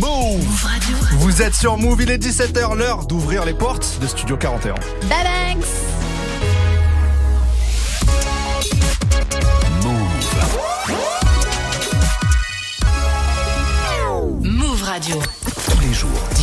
Move Radio. Vous êtes sur Move, il est 17h, l'heure d'ouvrir les portes de Studio 41. Balanx. Move Radio.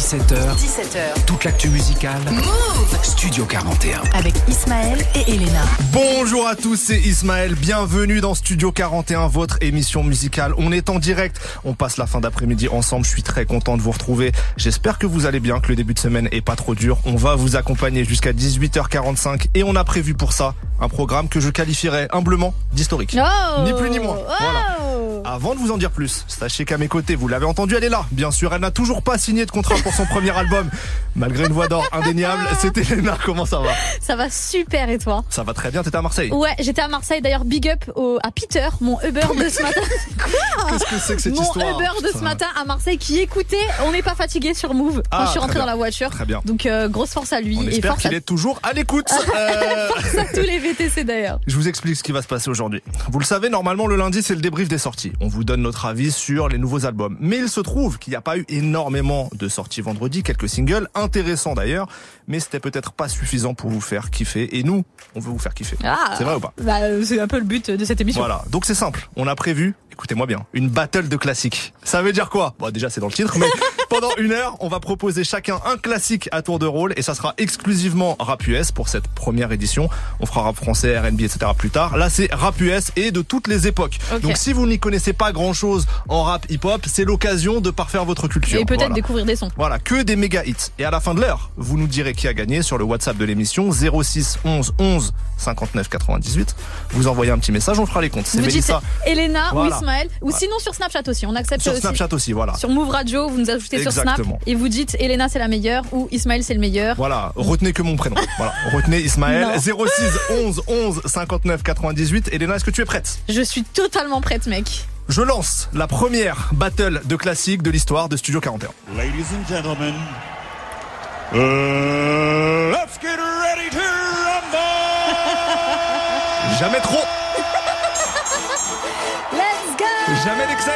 Tous les jours, 17h, 17h. toute l'actu musicale. Move Studio 41. avec Ismaël et Elena. Bonjour à tous, c'est Ismaël, bienvenue dans Studio 41, votre émission musicale. On est en direct, on passe la fin d'après-midi ensemble, je suis très content de vous retrouver. J'espère que vous allez bien, que le début de semaine est pas trop dur. On va vous accompagner jusqu'à 18h45 et on a prévu pour ça un programme que je qualifierais humblement d'historique. Oh Ni plus ni moins. Voilà. Avant de vous en dire plus, sachez qu'à mes côtés, vous l'avez entendu, elle est là. Bien sûr, elle n'a toujours pas signé de contrat pour son premier album. Malgré une voix d'or indéniable, c'était Elena. Comment ça va Ça va super et toi Ça va très bien, t'étais à Marseille. Ouais, j'étais à Marseille d'ailleurs, big up au- à Peter, mon Uber de ce matin. Qu'est-ce que c'est que cette mon histoire Uber de ce matin à Marseille qui écoutait On n'est pas fatigué sur Move quand Ah, je suis rentrée dans la voiture. Très bien. Donc euh, grosse force à lui On et espère force à, qu'il est toujours à l'écoute. Euh, à tous les VTC d'ailleurs. Je vous explique ce qui va se passer aujourd'hui. Vous le savez, normalement, le lundi, c'est le débrief des sorties. On vous donne notre avis sur les nouveaux albums. Mais il se trouve qu'il n'y a pas eu énormément de sorties vendredi, quelques singles, intéressants d'ailleurs, mais c'était peut-être pas suffisant pour vous faire kiffer. Et nous, on veut vous faire kiffer. Ah, C'est vrai ou pas bah, euh, C'est un peu le but de cette émission. Voilà, donc c'est simple. On a prévu, écoutez-moi bien, une battle de classiques. Ça veut dire quoi? Bon, déjà c'est dans le titre, mais pendant une heure, on va proposer chacun un classique à tour de rôle et ça sera exclusivement rap US pour cette première édition. On fera rap français, R&B, etc. plus tard. Là, c'est rap US et de toutes les époques. Donc si vous n'y connaissez pas grand-chose en rap hip-hop, c'est l'occasion de parfaire votre culture. Et peut-être Voilà. découvrir des sons. Voilà, que des méga hits. Et à la fin de l'heure, vous nous direz qui a gagné sur le WhatsApp de l'émission 06 11 11 59 98. Vous envoyez un petit message, on fera les comptes. C'est Vous dites Mélissa Elena Voilà. ou Ismaël ou sinon sur Snapchat aussi. On accepte sur aussi. Snapchat aussi, voilà. Sur Move Radio, vous nous ajoutez sur Snap Exactement. et vous dites Elena c'est la meilleure ou Ismaël c'est le meilleur. Voilà, retenez que mon prénom. Voilà, retenez Ismaël Non. 06 11 11 59 98. Elena, est-ce que tu es prête? Je suis totalement prête, mec. Je lance la première battle de classique de l'histoire de Studio 41. Ladies and gentlemen, uh, let's get ready to rumble! Jamais trop, Let's go jamais d'excès.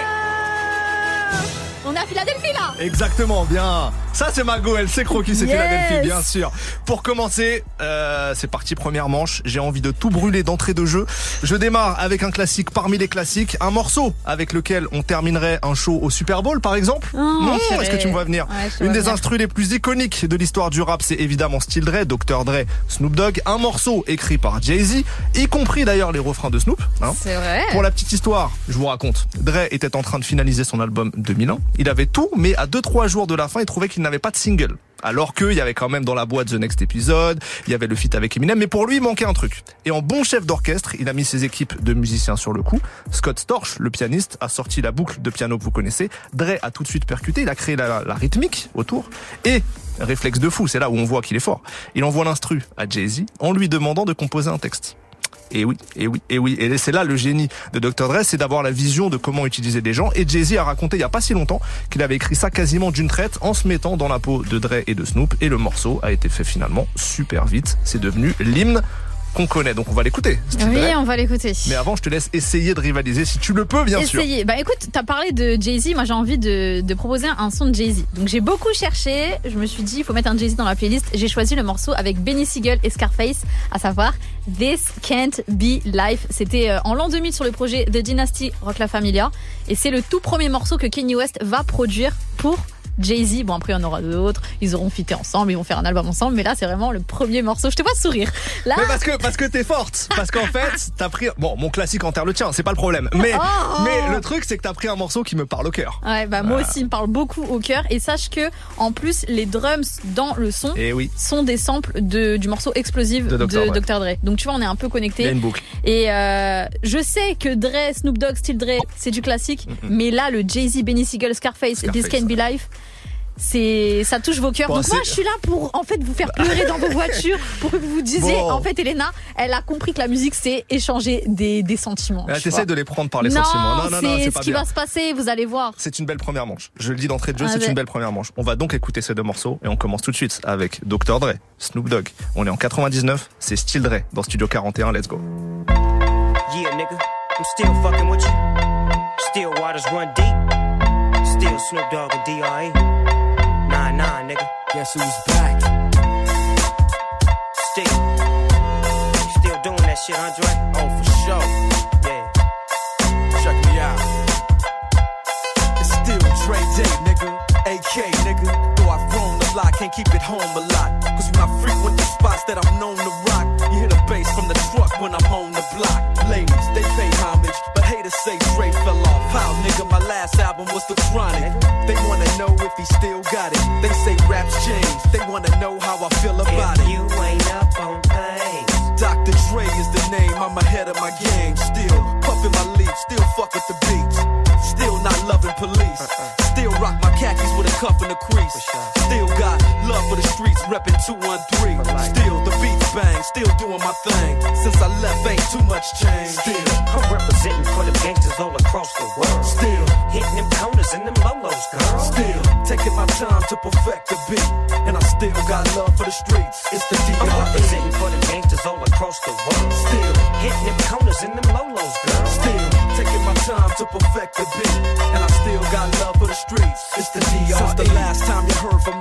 On est à Philadelphie là Exactement, bien. Ça, c'est Margot, elle sait croquis, c'est Yes. Philadelphie, bien sûr. Pour commencer, euh, c'est parti, première manche. J'ai envie de tout brûler d'entrée de jeu. Je démarre avec un classique parmi les classiques, un morceau avec lequel on terminerait un show au Super Bowl, par exemple. Mmh, purée. Est-ce que tu me vois venir Ouais, Une des venir. instrus les plus iconiques de l'histoire du rap, c'est évidemment Still Dre, Dr. Dre, Snoop Dogg. Un morceau écrit par Jay-Z, y compris d'ailleurs les refrains de Snoop. hein. C'est vrai. Pour la petite histoire, je vous raconte. Dre était en train de finaliser son album 2001. Il avait tout, mais à 2-3 jours de la fin, il trouvait qu'il n'avait pas de single. Alors qu'il y avait quand même dans la boîte The Next Episode, il y avait le feat avec Eminem, mais pour lui, il manquait un truc. Et en bon chef d'orchestre, il a mis ses équipes de musiciens sur le coup. Scott Storch, le pianiste, a sorti la boucle de piano que vous connaissez. Dre a tout de suite percuté, il a créé la, la rythmique autour. Et, réflexe de fou, c'est là où on voit qu'il est fort. Il envoie l'instru à Jay-Z en lui demandant de composer un texte. Et oui, et oui, et oui. Et c'est là le génie de Dr. Dre, c'est d'avoir la vision de comment utiliser des gens. Et Jay-Z a raconté il y a pas si longtemps qu'il avait écrit ça quasiment d'une traite en se mettant dans la peau de Dre et de Snoop. Et le morceau a été fait finalement super vite. C'est devenu l'hymne qu'on connaît. Donc on va l'écouter. Oui, on va l'écouter. Mais avant, je te laisse essayer de rivaliser si tu le peux, bien sûr. Essayez. Bah écoute, t'as parlé de Jay-Z, moi j'ai envie de, de proposer un son de Jay-Z. Donc j'ai beaucoup cherché, je me suis dit, il faut mettre un Jay-Z dans la playlist. J'ai choisi le morceau avec Benny Siegel et Scarface, à savoir This Can't Be Life. C'était euh, en l'an 2000 sur le projet The Dynasty Rock La Familia. Et c'est le tout premier morceau que Kanye West va produire pour Jay-Z, bon après il y en aura d'autres, ils auront fité ensemble, ils vont faire un album ensemble, mais là c'est vraiment le premier morceau. Je te vois sourire. Là, Mais parce que parce que t'es forte, parce qu'en fait t'as pris bon mon classique enterre le tien, c'est pas le problème. Mais Oh mais le truc c'est que t'as pris un morceau qui me parle au cœur. Ouais, bah moi aussi, il me parle beaucoup au cœur. Et sache que, en plus, les drums dans le son Et oui, sont des samples de, du morceau Explosive De de Dr. Dr. Dre. Donc tu vois, on est un peu il y a connectés. une boucle. Et euh, je sais que Dre, Snoop Dogg, Still Dre, c'est du classique. Mais là, le Jay-Z, Benny Siegel, Scarface, Scarface, This Can Be Life. C'est, ça touche vos cœurs. Bon, Donc moi, je suis là pour, en fait, vous faire pleurer dans vos voitures, pour que vous vous disiez, Bon. en fait, Elena, elle a compris que la musique, c'est échanger des, des sentiments. Ah, tu T'essaies vois. de les prendre par les non, sentiments. Non, non, non, c'est ce pas qui bien. va se passer, vous allez voir. C'est une belle première manche. Je le dis d'entrée de jeu, Ah c'est ouais. une belle première manche. On va donc écouter ces deux morceaux et on commence tout de suite avec Dr. Dre, Snoop Dogg. On est en 99, c'est Still Dre dans Studio 41, let's go. Yeah, nigga, I'm still fucking with you. Still waters run deep. Still still Snoop Dogg and D.R.E. Nigga. Guess who's back? Still. Still doing that shit, Andre? Oh, for sure. Yeah. Check me out. It's still Dre Day, nigga. AK, nigga. Though I've grown a lot, can't keep it home a lot. Cause when I frequent the spots that I'm known to rock, you hear the bass from the truck when I'm on the block. Ladies, they pay homage, but haters say Dre fell off. How, nigga, my last album was The Chronic. They wanna know if he still got it. They say raps change. They wanna know how I feel about If it. you ain't up on things. Dr. Dre is the name, I'm ahead of my game. Still puffin' my leaf, still fuck with the beats. Still not loving police. Uh-uh. Still rock my khakis with a cuff and a crease. Still got love for the streets, reppin' 213. Still the beats bang, still doing my thing. Since I left, ain't too much change. Still, I'm representing for them gangsters all across the world. still, Hitting them corners and them lolos, girl. still taking my time to perfect the beat. And I still got love for the streets. It's the I'm D.R.E. representing for them gangsters all across the world. Still, Hitting them corners and them lolos, girl. Still taking my time to perfect the beat, and I still got love for the streets. It's the DR. Since the last time you heard from me,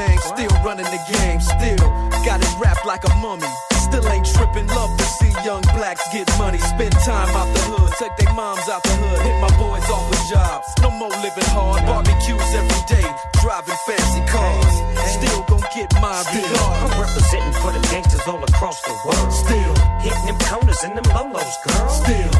name, still running the game, still got it wrapped like a mummy. Still ain't tripping, love to see young blacks get money. Spend time out the hood, take their moms out the hood, hit my boys off with jobs. No more living hard, barbecues every day, driving fancy cars. Still gon' get my mine I'm representing for the gangsters all across the world. Still, Hitting them corners and them lolos, girl. still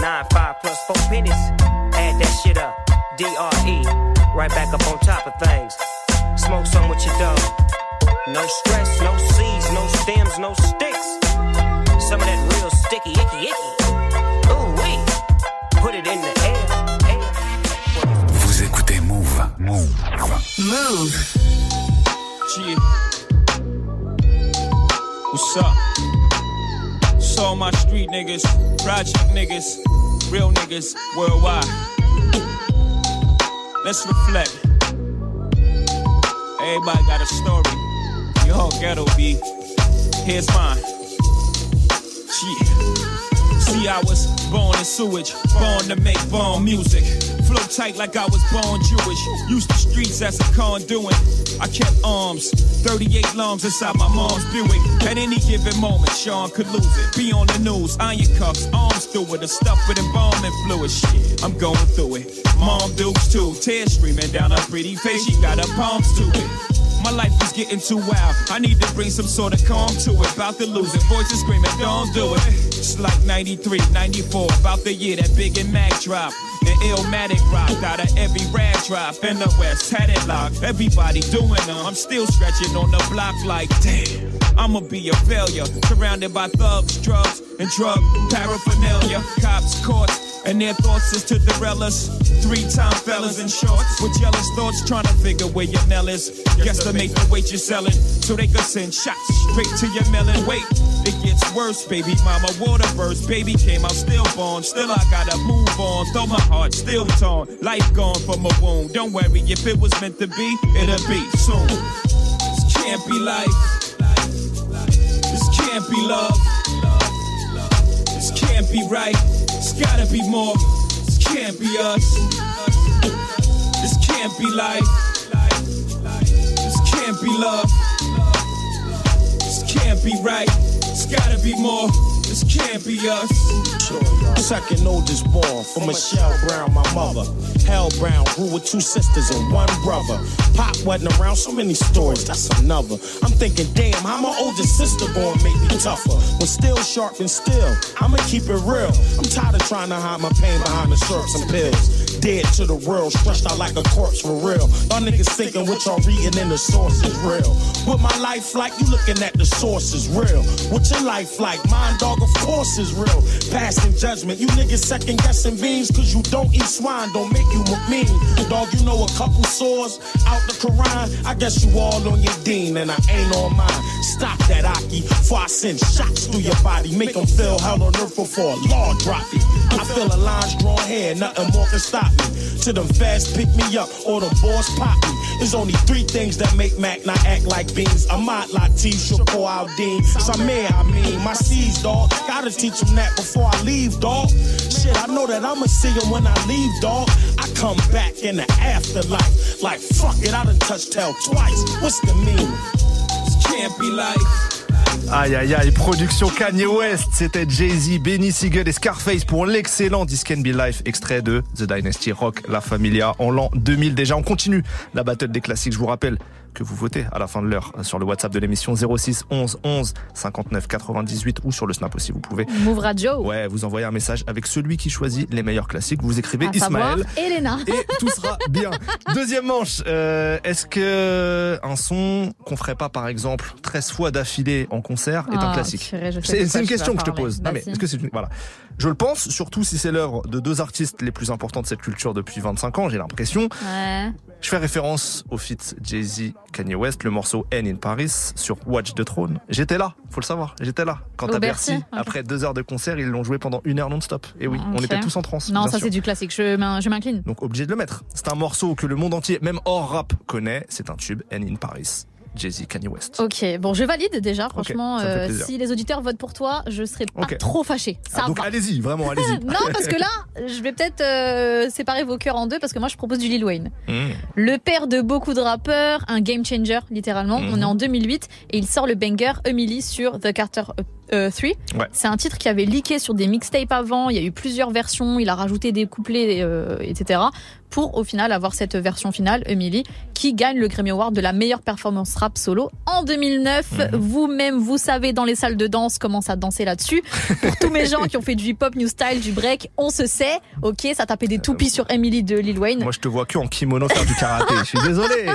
Nine five plus four pennies. Add that shit up. DRE. Right back up on top of things. Smoke some with your dog. No stress, no seeds, no stems, no sticks. Some of that real sticky, icky, icky. Ooh wee. Put it in the air. air. Vous écoutez Move. Move. Yeah. What's up? It's all my street niggas, project niggas, real niggas worldwide. Let's reflect. Everybody got a story. Your ghetto be. Here's mine. Yeah. See, I was born in sewage, born to make bomb music. Flow tight like I was born Jewish. Used the streets as a conduit. I kept arms, 38 lungs inside my mom's Buick. At any given moment, Sean could lose it. Be on the news, iron cuffs, arms through it, a stuff with embalming fluid. Shit, I'm going through it. Mom dukes too, tears streaming down her pretty face. She got her palms to it. My life is getting too wild. I need to bring some sort of calm to it. About to lose it. Voices screaming, don't do it. It's like 93, 94. About the year that Big and Mac dropped. And Illmatic rocked out of every rag drop in the West. Had it locked. Everybody doing them. I'm still stretching on the block like, damn. I'ma be a failure. Surrounded by thugs, drugs, and drug paraphernalia. Cops, courts, and their thoughts is to derail us. Three time fellas in shorts with jealous thoughts trying to figure where your Nell is. Guesstimate the weight you're selling so they can send shots straight to your melon. Wait, it gets worse, baby. Mama water burst, baby came out stillborn. Still, I gotta move on. Though my heart still torn, life gone from a wound. Don't worry, if it was meant to be, it'll be soon. This can't be life. Can't be love. This can't be right. It's gotta be more. This can't be us. This can't be life. This can't be love. This can't be right. It's gotta be more. This can't be us. Second oldest born from Michelle Brown, my mother. Hell Brown grew with two sisters and one brother. Pop wasn't around, so many stories, that's another. I'm thinking, damn, how my oldest sister gonna make me tougher? But still sharp and still, I'ma keep it real. I'm tired of trying to hide my pain behind the syrups and pills. Dead to the world, stretched out like a corpse for real. Y'all niggas thinking what y'all reading in the source is real. What my life like, you looking at the source is real. What your life like, mine dog, of course is real. Passing judgment, you niggas second guessing beans, cause you don't eat swine, don't make you look mean. Dog, you know a couple sores out the Quran. I guess you all on your dean, and I ain't on mine. Stop that, Aki, before I send shots through your body. Make them feel hell on earth before a law drop it. I feel a line's drawn here, nothing more can stop me. To them fast pick me up, or the boss pop me. There's only three things that make Mac not act like beans. Amat Latif, Shakur Aldin, Samir, I mean, my C's, dog. Gotta teach them that before I leave, dog. Shit, I know that I'ma see them when I leave, dog. I come back in the afterlife. Like, fuck it, I done touched hell twice. What's the meaning? This can't be life. Aïe aïe aïe, production Kanye West, c'était Jay-Z, Benny Siegel et Scarface pour l'excellent This Can Be Life, extrait de The Dynasty Rock, La Familia, en l'an 2000 déjà. On continue la battle des classiques, je vous rappelle que vous votez à la fin de l'heure sur le WhatsApp de l'émission 06 11 11 59 98 ou sur le Snap aussi, vous pouvez. Move Radio. Ouais, vous envoyez un message avec celui qui choisit les meilleurs classiques, vous écrivez À Ismaël Elena. et tout sera bien. Deuxième manche, euh, est-ce que un son qu'on ferait pas par exemple 13 fois d'affilée en concert est un Ah, classique? C'est une question que je te pose. Non mais est-ce que c'est une... voilà. Je le pense, surtout si c'est l'œuvre de deux artistes les plus importants de cette culture depuis 25 ans, j'ai l'impression. Ouais. Je fais référence au feat Jay-Z Kanye West, le morceau N in Paris sur Watch the Throne. J'étais là, faut le savoir, j'étais là. Quand à Bercy, après deux heures de concert, ils l'ont joué pendant une heure non-stop. Et oui, on était tous en transe. Non, ça c'est du classique. Je m'incline. Donc obligé de le mettre. C'est un morceau que le monde entier, même hors rap, connaît. C'est un tube, N in Paris. Jay-Z, Kanye West. Ok, bon, je valide déjà. Franchement, euh, si les auditeurs votent pour toi, je pas Ok. trop fâchée. Ça Ah, donc allez-y, vraiment, allez-y. non, parce que là, je vais peut-être euh, séparer vos cœurs en deux parce que moi, je propose du Lil Wayne. Mmh. Le père de beaucoup de rappeurs, un game changer, littéralement. Mhm. On est en 2008 et il sort le banger Emily sur The Carter euh, 3. Ouais. C'est un titre qui avait leaké sur des mixtapes avant. Il y a eu plusieurs versions. Il a rajouté des couplets, euh, etc. Pour au final avoir cette version finale, Emily, qui gagne le Grammy Award de la meilleure performance rap solo en 2009. Mhm. Vous-même, vous savez dans les salles de danse comment ça dansait là-dessus. Pour tous mes gens qui ont fait du hip-hop, new style, du break, on se sait. Ok, ça tapait des toupies sur Emily de Lil Wayne. Moi, je te vois que en kimono faire du karaté. Je suis désolé.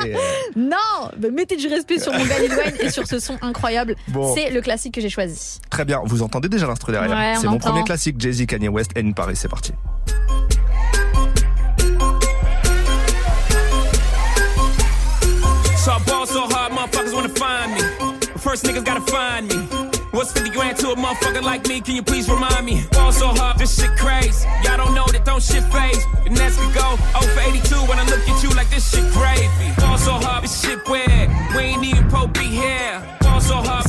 Non, mettez du respect sur mon gars Lil Wayne et sur ce son incroyable. Bon. C'est le classique que j'ai choisi. Très bien. Vous entendez déjà l'instru derrière. Ouais, c'est mon entend. premier classique, Jay-Z, Kanye West, N Paris. C'est parti. So I ball so hard, motherfuckers wanna find me. First niggas gotta find me. What's 50 grand to a motherfucker like me? Can you please remind me? Ball so hard, this shit crazy. Y'all don't know that don't shit phase. Next could go 0 for 82 when I look at you like this shit gravy. Ball so hard, this shit weird. We ain't even Pope be here. Ball so hard.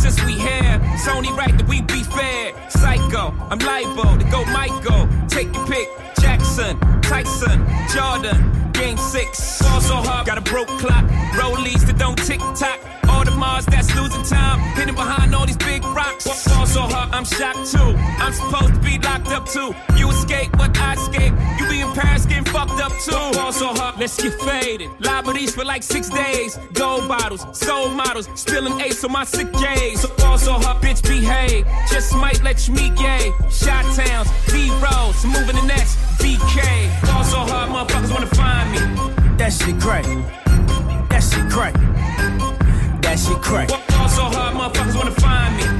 It's only right that we be fair. Psycho, I'm liable to go Michael. Take your pick. Jackson, Tyson, Jordan, Game 6. Ball so hard, got a broke clock. Rollies that don't tick tock. All the Mars that's losing time. Hidden behind all these rocks. Ball so hard, I'm shocked too. I'm supposed to be locked up too. You escape, but I escape. You be in Paris getting fucked up too. Ball so hard, let's get faded. Liberties for like six days. Gold bottles, soul models. Spilling ace on my sick days. So ball so hard, bitch behave. Just might let you meet gay. Shot towns, B rolls, moving the next BK. Ball so hard, motherfuckers wanna find me. That shit crack. That shit crack. That shit crack. Ball so hard, motherfuckers wanna find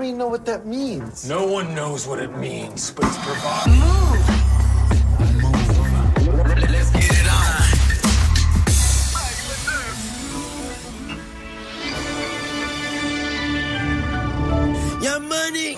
don't even know what that means. No one knows what it means, but it's provide. Move. Move. Let's get it on. Your money.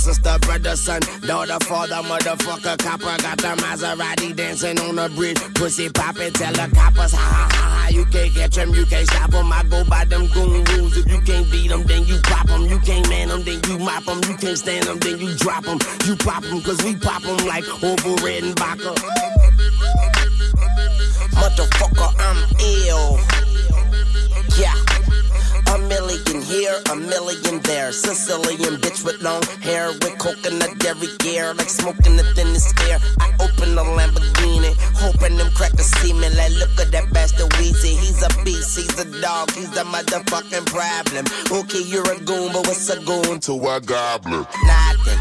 Sister, brother, son, daughter, father, motherfucker, copper. Got the Maserati dancing on the bridge. Pussy poppin', tell the coppers, ha ha ha ha. You can't catch them, you can't stop them. I go by them goon rules. If you can't beat them, then you pop them. You can't man them, then you mop them. You can't stand them, then you drop them. You pop them, cause we pop them like over red and vodka. Motherfucker, I'm ill. Yeah. A million here, a million there. Sicilian bitch with long hair, with coconut dairy gear, like smoking the thinnest air. I open the Lamborghini, hoping them crackers see me. Like, look at that bastard Weezy. He's a beast, he's a dog, he's the motherfucking problem. Okay, you're a goon, but what's a goon to a goblin? Nothing,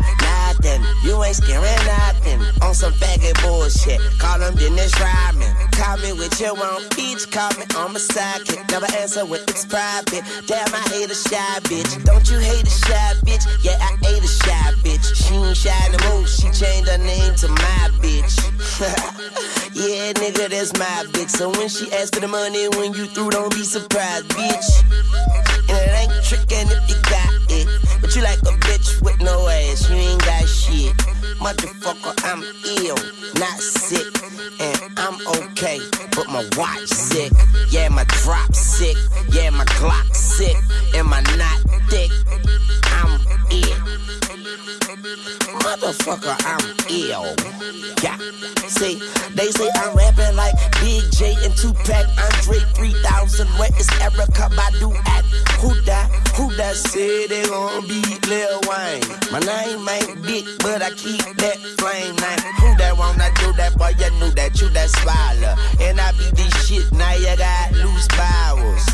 nothing. You ain't scaring nothing. On some faggot bullshit. Call him Dennis Rodman. Call me with your own peach. Call me on my sidekick. Never answer when it's private. Damn, I hate a shy bitch. Don't you hate a shy bitch? Yeah, I hate a shy bitch. She ain't shy no more. She changed her name to my bitch. yeah, nigga, that's my bitch. So when she asks for the money, when you through, don't be surprised, bitch. And it ain't tricking if you got it. But you like a bitch with no ass. You ain't got shit. Motherfucker, I'm ill, not sick. And I'm okay, but my watch sick. Yeah, my drop sick. Yeah, my Glock sick. Am I not thick. I'm ill. Motherfucker, I'm ill. Yeah. See, they say I'm rapping like Big J and Tupac, Andre 3000. Where is Erica Badu at? Who that? Who that said they gon' beat Lil Wayne? My name ain't Dick, but I keep that flame name. Who that wanna do that? Boy, you knew that you that swallow. And I be this shit, now you got loose bowels.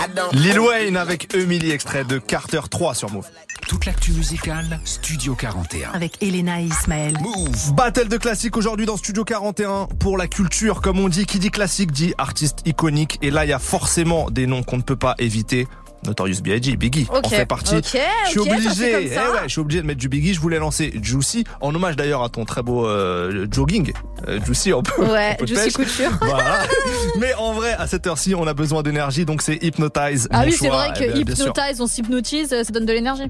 I don't Lil Wayne avec Emily, extrait de Carter 3 sur Move. Toute l'actu musicale, Studio 41. Avec Elena et Ismaël. Move. Battle de classique aujourd'hui dans Studio 41 pour la culture, comme on dit. Qui dit classique dit artiste iconique. Et là, il y a forcément des noms qu'on ne peut pas éviter. Notorious B.I.G., Biggie Ok, en fait partie. ok, je suis obligé, eh ouais, je suis obligé de mettre du Biggie. Je voulais lancer Juicy en hommage d'ailleurs à ton très beau euh, jogging. Euh, Juicy, on peut. Ouais, on peut Juicy pêche. Couture. Voilà. Mais en vrai, à cette heure-ci, on a besoin d'énergie, donc c'est Hypnotize. Ah oui, c'est vrai Eh que bien sûr. hypnotise, on s'hypnotise, ça donne de l'énergie.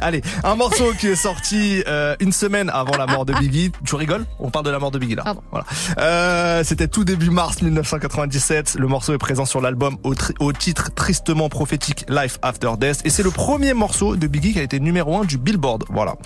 Allez, un morceau qui est sorti euh, une semaine avant la mort de Biggie. Tu rigoles? On parle de la mort de Biggie là. Pardon. Voilà. Euh, C'était tout début mars 1997. Le morceau est présent sur l'album au titre tristement prophétique Life After Death. Et c'est le premier morceau de Biggie qui a été numéro un du Billboard. Voilà.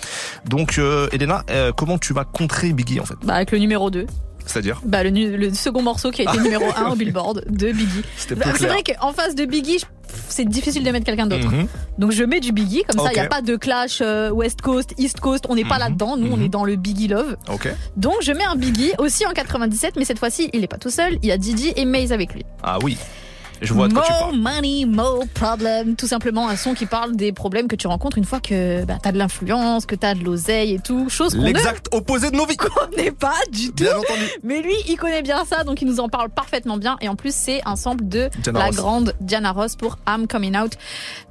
Donc, euh, Elena, euh, comment tu vas contrer Biggie en fait Bah, avec le numéro 2. C'est-à-dire Bah, le, second morceau qui a été numéro 1 au Billboard de Biggie. Bah, c'est vrai qu'en face de Biggie, c'est difficile de mettre quelqu'un d'autre. Mhm. Donc je mets du Biggie, comme ça, il n'y a pas de clash euh, West Coast, East Coast, on n'est pas Mhm. là-dedans, nous on est dans le Biggie Love. Ok. Donc je mets un Biggie aussi en 97, mais cette fois-ci, il est pas tout seul, il y a Didi et Maze avec lui. Ah oui. Je vois de quoi tu More parles. money, more problem. Tout simplement un son qui parle des problèmes que tu rencontres une fois que bah, t'as de l'influence, que t'as de l'oseille et tout. Chose qu'on ne L'exact opposé de nos vies. connaît pas du tout. Bien entendu. Mais lui, il connaît bien ça, donc il nous en parle parfaitement bien. Et en plus, c'est un sample de Diana la Ross. grande Diana Ross pour I'm Coming Out.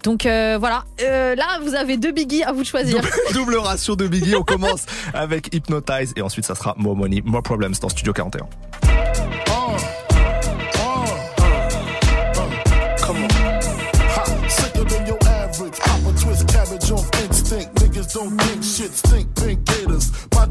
Donc euh, voilà, Euh, là, vous avez deux biggies à vous de choisir. Double, double ratio de Biggie. On commence avec Hypnotize et ensuite ça sera More Money, More Problems dans Studio 41. think, think, think.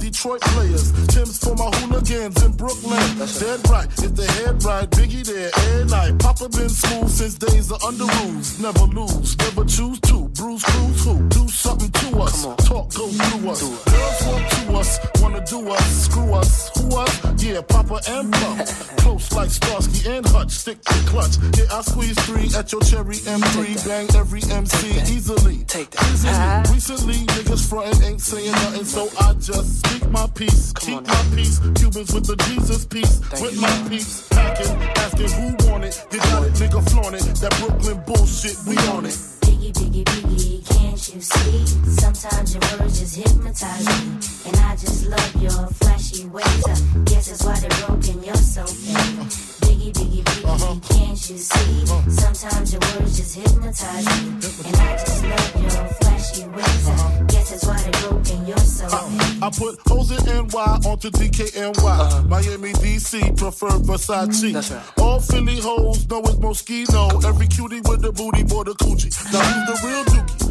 Pink gators. My Detroit players. Tim's for my hooligans in Brooklyn. Dead right. If the head right, Biggie there every night. Papa been smooth since days of under rules. Never lose. Never choose to. Bruise, cruise, who? Do something to us. Talk goes through us. Girls want to us. Wanna do us. Screw us. Who us? Yeah, Papa and Pump. Close like Starsky and Hutch. Stick to clutch. Yeah, I squeeze three at your cherry M3. Bang every MC easily. Take that. Easily. Recently, niggas frontin' ain't saying nothing, so I just speak my peace. Keep my peace. Cubans with the Jesus peace. with my peace. Packing, asking who want it. You got it, nigga flaunt it. That Brooklyn bullshit, we on it. Biggie, biggie, biggie, can't you see? Sometimes your words just hypnotize me. And I just love your flashy ways. I guess that's why they're broken, you're so fake. Biggie, biggie, biggie, uh-huh. can't you see? Uh-huh. Sometimes your words just hypnotize me. Uh-huh. And I just love your flashy ways. I guess that's why they're broken, you're so fake. I put hoes in NY onto DKNY. Miami, DC, prefer Versace. Mm, All Philly hoes know it's Moschino. Every cutie with the booty, boy, the coochie. Now who's the real dookie?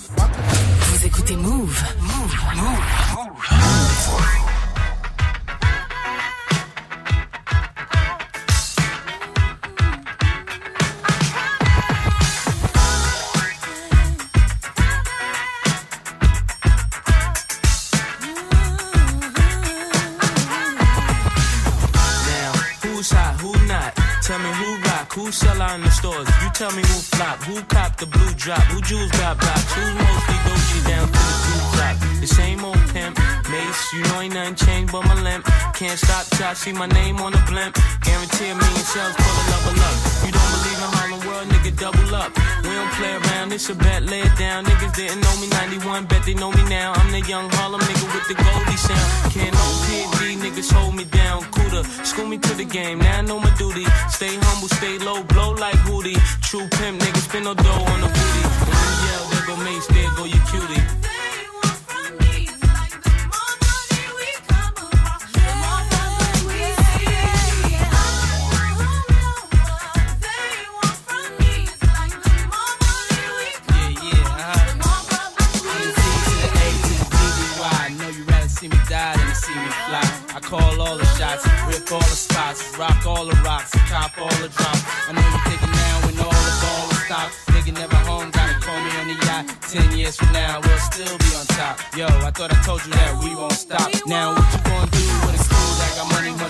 Vous écoutez Move. Move. Move. Now, who's hot, who not? Tell me who rock, who sell out in the stores? You tell me who flop, who cop the blue drop, who jewels got blocks, who's Can't stop till I see my name on the blimp. Guarantee a million shells full of level up. You don't believe in Harlem World, nigga, double up. We don't play around, it's a bet, lay it down. Niggas didn't know me 91, bet they know me now. I'm the young Harlem nigga with the Goldie sound. Can't no PD, niggas hold me down. Cooler, school me to the game, now I know my duty. Stay humble, stay low, blow like Hootie. True pimp, niggas spin no dough on the booty. When you yell, there go Mace, there go your cutie. The spots, rock all the rocks, cop all the drops. I know you're thinking now when all the ball is stopped. Nigga never home, gotta call me on the yacht. Ten years from now, we'll still be on top. Yo, I thought I told you that we won't stop. Now what you gonna do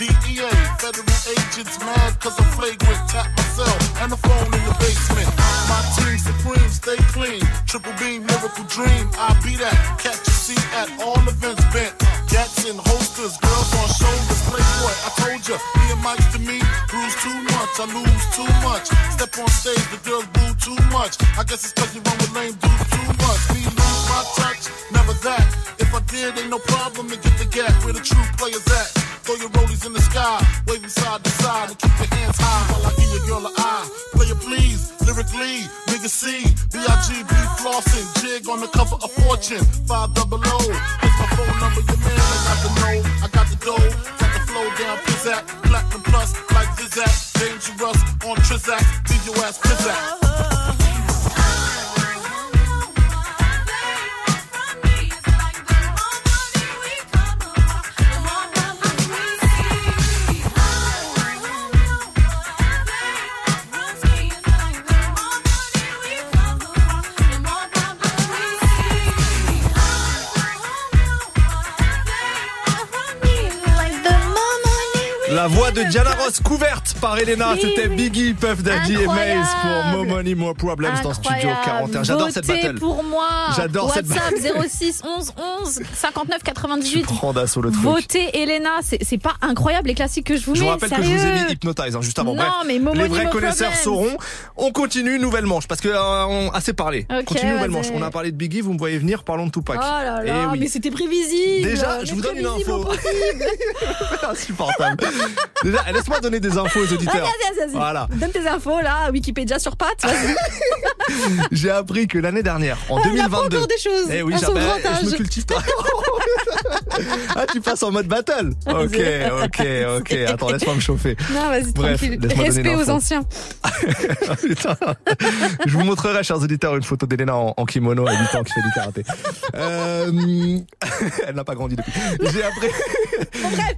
DEA. Federal agents mad cause I'm flagrant. Tap myself and the phone in the basement. My team supreme, stay clean. Triple beam, miracle dream. I be that. Catch a seat at all events bent. Gats and holsters, girls on shoulders. Playboy, I told ya, me and Mike to me, bruise too much. I lose too much. Step on stage, the girls boo too much. I guess it's cause you run with lame dudes too much. Me lose my touch, never that. If I did, ain't no problem to get the gap where the true players at. Waving side to side, and keep your hands high while I give your girl an eye. Player please, lyrically, nigga C, B-I-G-B flossing, jig on the cover of Fortune, five double O. Here's my phone number, your man, I got the know, I got the dough, got the flow down, pizzazz, platinum plus, like Zizak, dangerous on Trizak, leave your ass pizzazz. La voix de Diana Ross couverte par Elena, Oui, c'était oui. Biggie, Puff Daddy et Maze pour Incroyable. More Money, More Problems dans Studio Incroyable. 41. J'adore cette battle. pour moi. J'adore cette WhatsApp battle. 06 11 11 59 Tu 98. prends d'assaut le truc. Votez Elena, c'est pas incroyable les classiques que je vous Je mets. vous rappelle que je vous ai sérieux. mis Hypnotize hein, juste avant. Non, Bref, mais Momo les vrais Mo connaisseurs Problems. sauront. On continue, nouvelle manche, parce que euh, on assez parlé. Ok, continue, nouvelle manche. On a parlé de Biggie, vous me voyez venir, parlons de Tupac. Oh là Eh là, oui. mais c'était prévisible. Déjà, je vous donne une info. Insupportable. Déjà, laisse-moi donner des infos aux auditeurs. Vas-y, vas-y, vas-y. Voilà. Donne tes infos là, Wikipédia sur pattes. J'ai appris que l'année dernière, en Ah, il apprend 2022. encore des choses Eh oui, à son j'appelle- grand je me âge. cultive pas. ah, tu passes en mode battle. Ok, ok, ok. Attends, laisse-moi me chauffer. Non, vas-y, tranquille. Respect aux anciens. Putain. Je vous montrerai, chers auditeurs, une photo d'Elena en, en kimono à 8 ans qui fait du karaté. Euh, elle n'a pas grandi depuis. J'ai appris,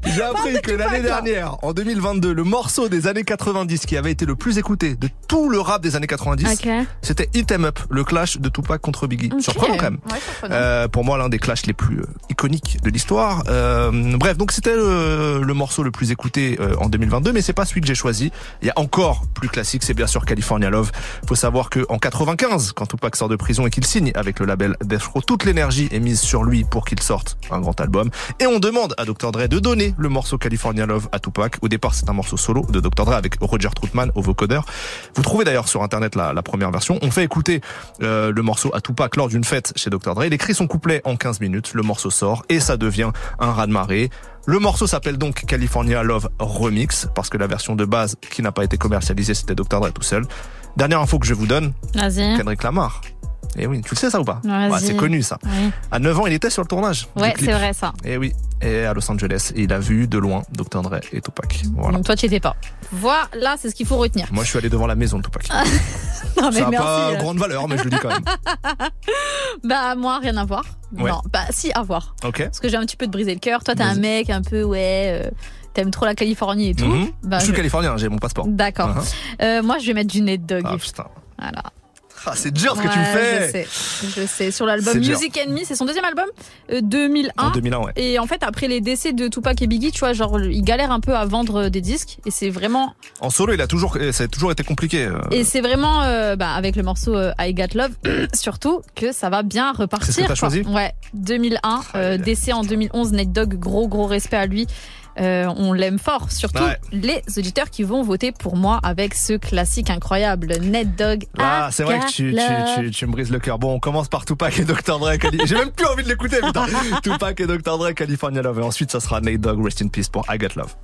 j'ai appris que l'année dernière, en 2022, le morceau des années 90 qui avait été le plus écouté de tout le rap des années 90, Ok. c'était Hit 'em Up, le clash de Tupac contre Biggie. Ok. Surprenant quand même. Ouais. Euh, pour moi, l'un des clashs les plus euh, iconiques de l'histoire. Euh, bref, donc c'était le, morceau le plus écouté euh, en 2022, mais c'est pas celui que j'ai choisi. Il y a encore plus classique, c'est bien sûr California Love. Faut savoir que en 95, quand Tupac sort de prison et qu'il signe avec le label Death Row, toute l'énergie est mise sur lui pour qu'il sorte un grand album. Et on demande à Dr. Dre de donner le morceau California Love à Tupac. Au départ, c'est un morceau solo de Dr. Dre avec Roger Troutman au vocodeur. Vous trouvez d'ailleurs sur internet la, la première version. On fait écouter euh, le morceau à Tupac lors d'une fête chez Dr. Dre. Il écrit son couplet en 15 minutes. Le morceau sort et ça devient un raz-de-marée. Le morceau s'appelle donc California Love Remix parce que la version de base qui n'a pas été commercialisée c'était Dr. Dre tout seul. Dernière info que je vous donne. Kendrick Lamar. Et oui, tu le sais ça ou pas C'est connu ça. Oui. À 9 ans, il était sur le tournage. Ouais, c'est vrai ça. Et oui, et à Los Angeles, et il a vu de loin Dr. Dre et Tupac. Voilà. Donc toi, tu étais pas. Voilà, c'est ce qu'il faut retenir. Moi, je suis allé devant la maison de Tupac. Non, mais ça n'a pas euh. grande valeur, mais je le dis quand même. Bah, moi, rien à voir. Ouais. Non, bah, si, à voir. Ok. Parce que j'ai un petit peu de briser le cœur. Toi, t'es un mec un peu, ouais, euh, t'aimes trop la Californie et tout. Mhm. Bah, je suis je- californien, j'ai mon passeport. D'accord. Uh-huh. Euh, moi, je vais mettre du Ned Dogg. Ah putain. Voilà. Ah, c'est dur ce que tu me fais. Je sais, je sais. Sur l'album dur. Music Enemy, c'est son deuxième album, euh, 2001. En 2001, ouais. Et en fait, après les décès de Tupac et Biggie, tu vois, genre, il galère un peu à vendre des disques. Et c'est vraiment, En solo, il a toujours, ça a toujours été compliqué. euh. et c'est vraiment, euh, bah, avec le morceau euh, I Got Love, surtout, que ça va bien repartir. C'est ce que quoi. choisi? Ouais. 2001, euh, décès en 2011, Nate Dogg, gros, gros respect à lui. Euh, on l'aime fort, surtout Ouais. les auditeurs qui vont voter pour moi avec ce classique incroyable, Ned Dogg. Ah, c'est vrai que tu, tu, tu, tu me brises le cœur. Bon, on commence par Tupac et Dr. Dre. J'ai même plus envie de l'écouter, putain. Tupac et Dr. Dre, California Love. Et ensuite, ça sera Nate Dogg, Rest in Peace pour I Got Love.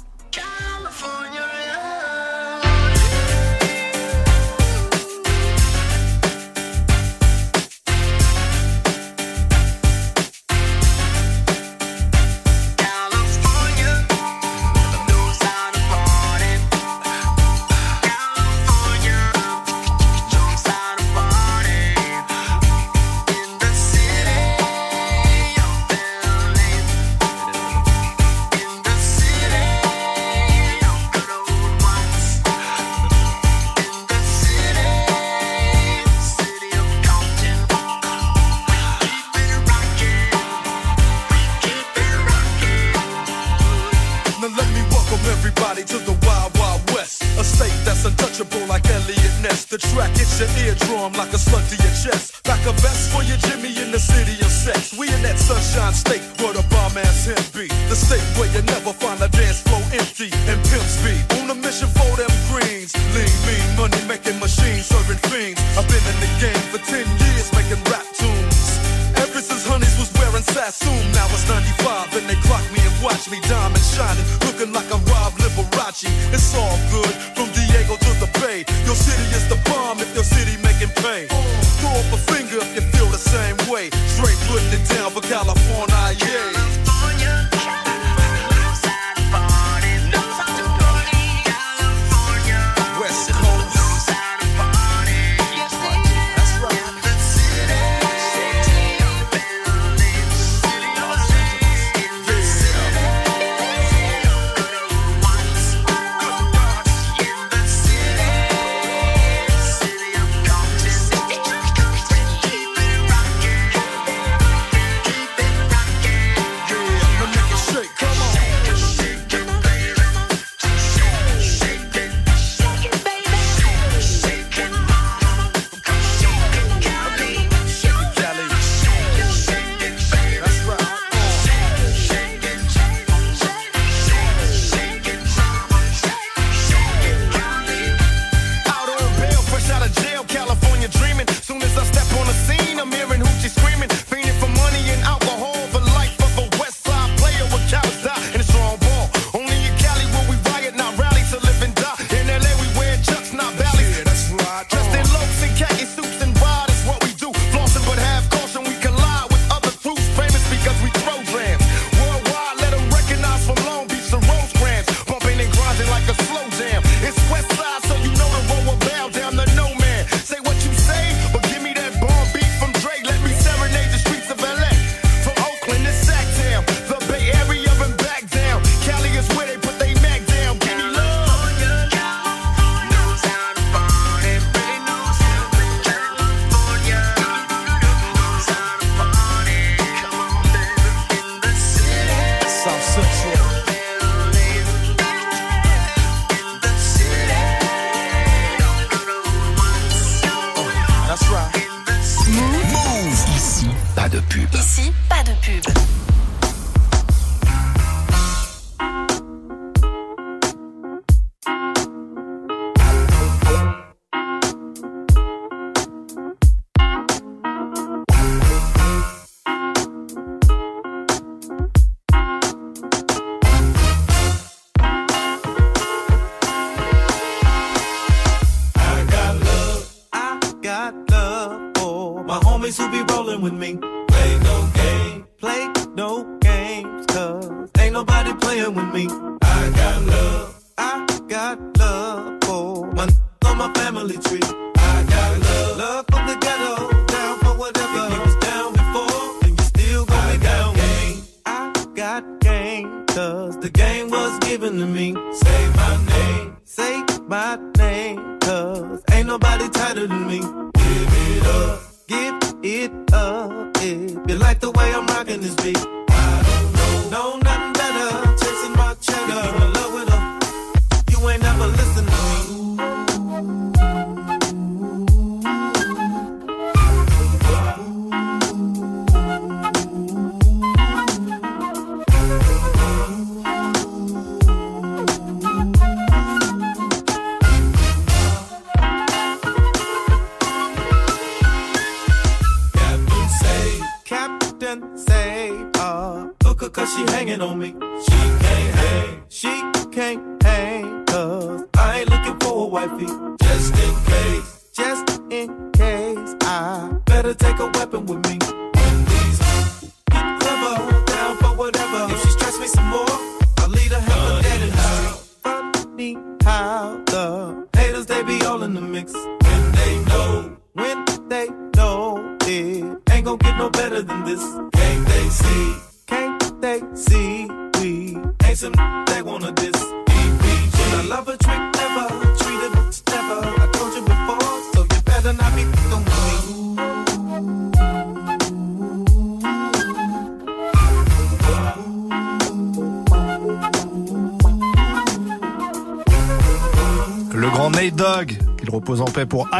Ici, pas de pub.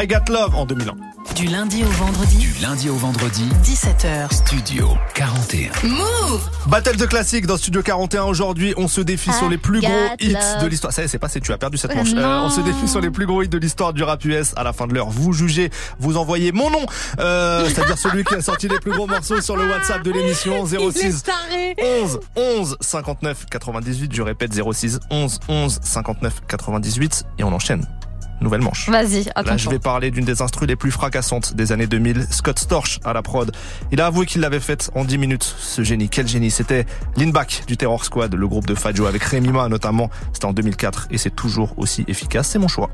I Got Love en 2001. Du lundi au vendredi. Du lundi au vendredi. 17h. Studio 41. Move Battle de classique dans Studio 41 aujourd'hui. On se défie sur les plus gros hits love. de l'histoire. Ça y est, c'est passé, tu as perdu cette Euh, manche. non. on se défie sur les plus gros hits de l'histoire du rap US. À la fin de l'heure, vous jugez, vous envoyez mon nom, euh, c'est-à-dire celui qui a sorti les plus gros morceaux sur le WhatsApp de l'émission 06 taré. 11 11 59 98. Je répète 06 11 11 59 98 et on enchaîne. Nouvelle manche. Vas-y, Là, je vais parler d'une des instrus les plus fracassantes des années 2000, Scott Storch à la prod. Il a avoué qu'il l'avait faite en 10 minutes. Ce génie, quel génie. C'était Linback du Terror Squad, le groupe de Fadjo avec Rémi Ma notamment. C'était en 2004 et c'est toujours aussi efficace. C'est mon choix.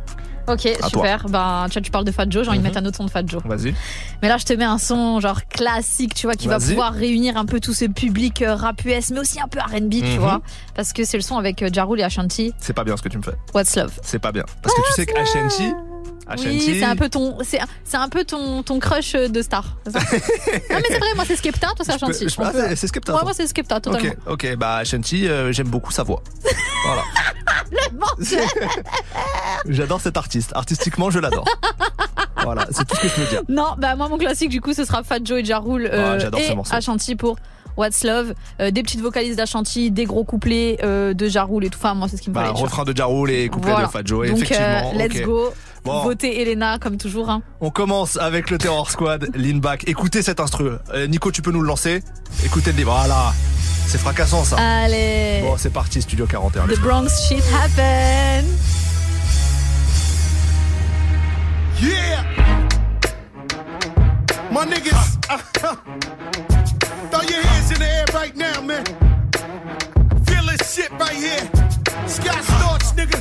Ok, À super. Ben, tu vois, tu parles de Fat Joe, j'ai envie de Mhm. mettre un autre son de Fat Joe. Vas-y. Mais là, je te mets un son genre classique, tu vois, qui va pouvoir réunir un peu tout ce public euh, rap US, mais aussi un peu R&B, tu Mhm. vois. Parce que c'est le son avec euh, Ja Rule et Ashanti, C'est pas bien ce que tu me fais. What's Love? C'est pas bien. Parce que tu sais qu'Ashanti, Ashanti. Oui, c'est un peu ton, c'est, c'est un peu ton, ton crush euh, de star. non, mais c'est vrai, moi c'est Skepta, toi c'est Je peux- Ashanti. je peux- On ah, c'est- c'est Skepta, Ouais, moi c'est Skepta, totalement. Ok, ok, bah Ashanti, euh, j'aime beaucoup sa voix. voilà. Le menteur. J'adore cet artiste. Artistiquement, je l'adore. voilà, c'est tout ce que je peux dire. Non, bah moi mon classique du coup ce sera Fat Joe et Ja Rule euh, Ah, j'adore ce et morceau. Ashanti pour What's Love, Euh, des petites vocalises d'Ashanti, des gros couplets euh, de Ja Rule et tout. Enfin moi c'est ce qui me Bah, vois. refrain de Jarul et couplet Voilà. de Fat Joe, Donc effectivement. euh, let's go. Bon. Votez Elena comme toujours. Hein. On commence avec le Terror Squad, Lean Back. Écoutez cet instru. Euh, Nico, tu peux nous le lancer Écoutez le livre. Voilà. C'est fracassant ça. Allez. Bon, c'est parti, Studio 41. The. Bronx shit happen. Yeah! My niggas, throw your hands in the air right now, man. Feel this shit right here. Sky Storch, nigga.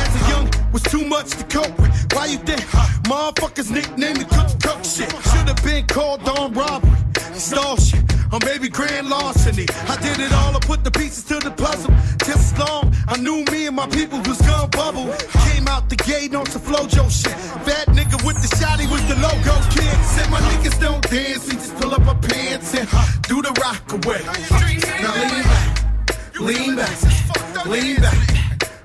As a young, was too much to cope with. Why you think motherfuckers nicknamed me cook cook shit? Should've been called on robbery, stall shit, or maybe grand larceny. I did it all, I put the pieces to the puzzle. Just long, I knew me and my people was gonna bubble. Came out the gate on some flojo shit. Fat nigga with the shotty was the logo kid. Said my niggas don't dance, we just pull up our pants and do the rock away. Now lean back, lean back, lean back.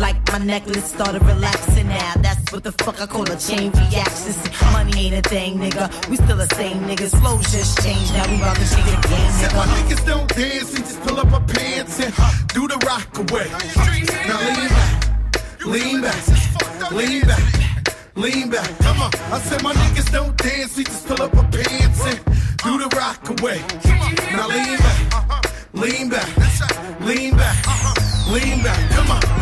Like my necklace started relaxing now. That's what the fuck I call a chain reaction. Money ain't a thing, nigga. We still the same niggas. Flows just changed. Now we about to change the game, Said my niggas don't dance, we just pull up our pants and do the rock away. Now lean back, lean back, lean back, lean back. Come on. I said my niggas don't dance, we just pull up our pants and do the rock away. Now lean back, lean back, lean back, lean back. Come on.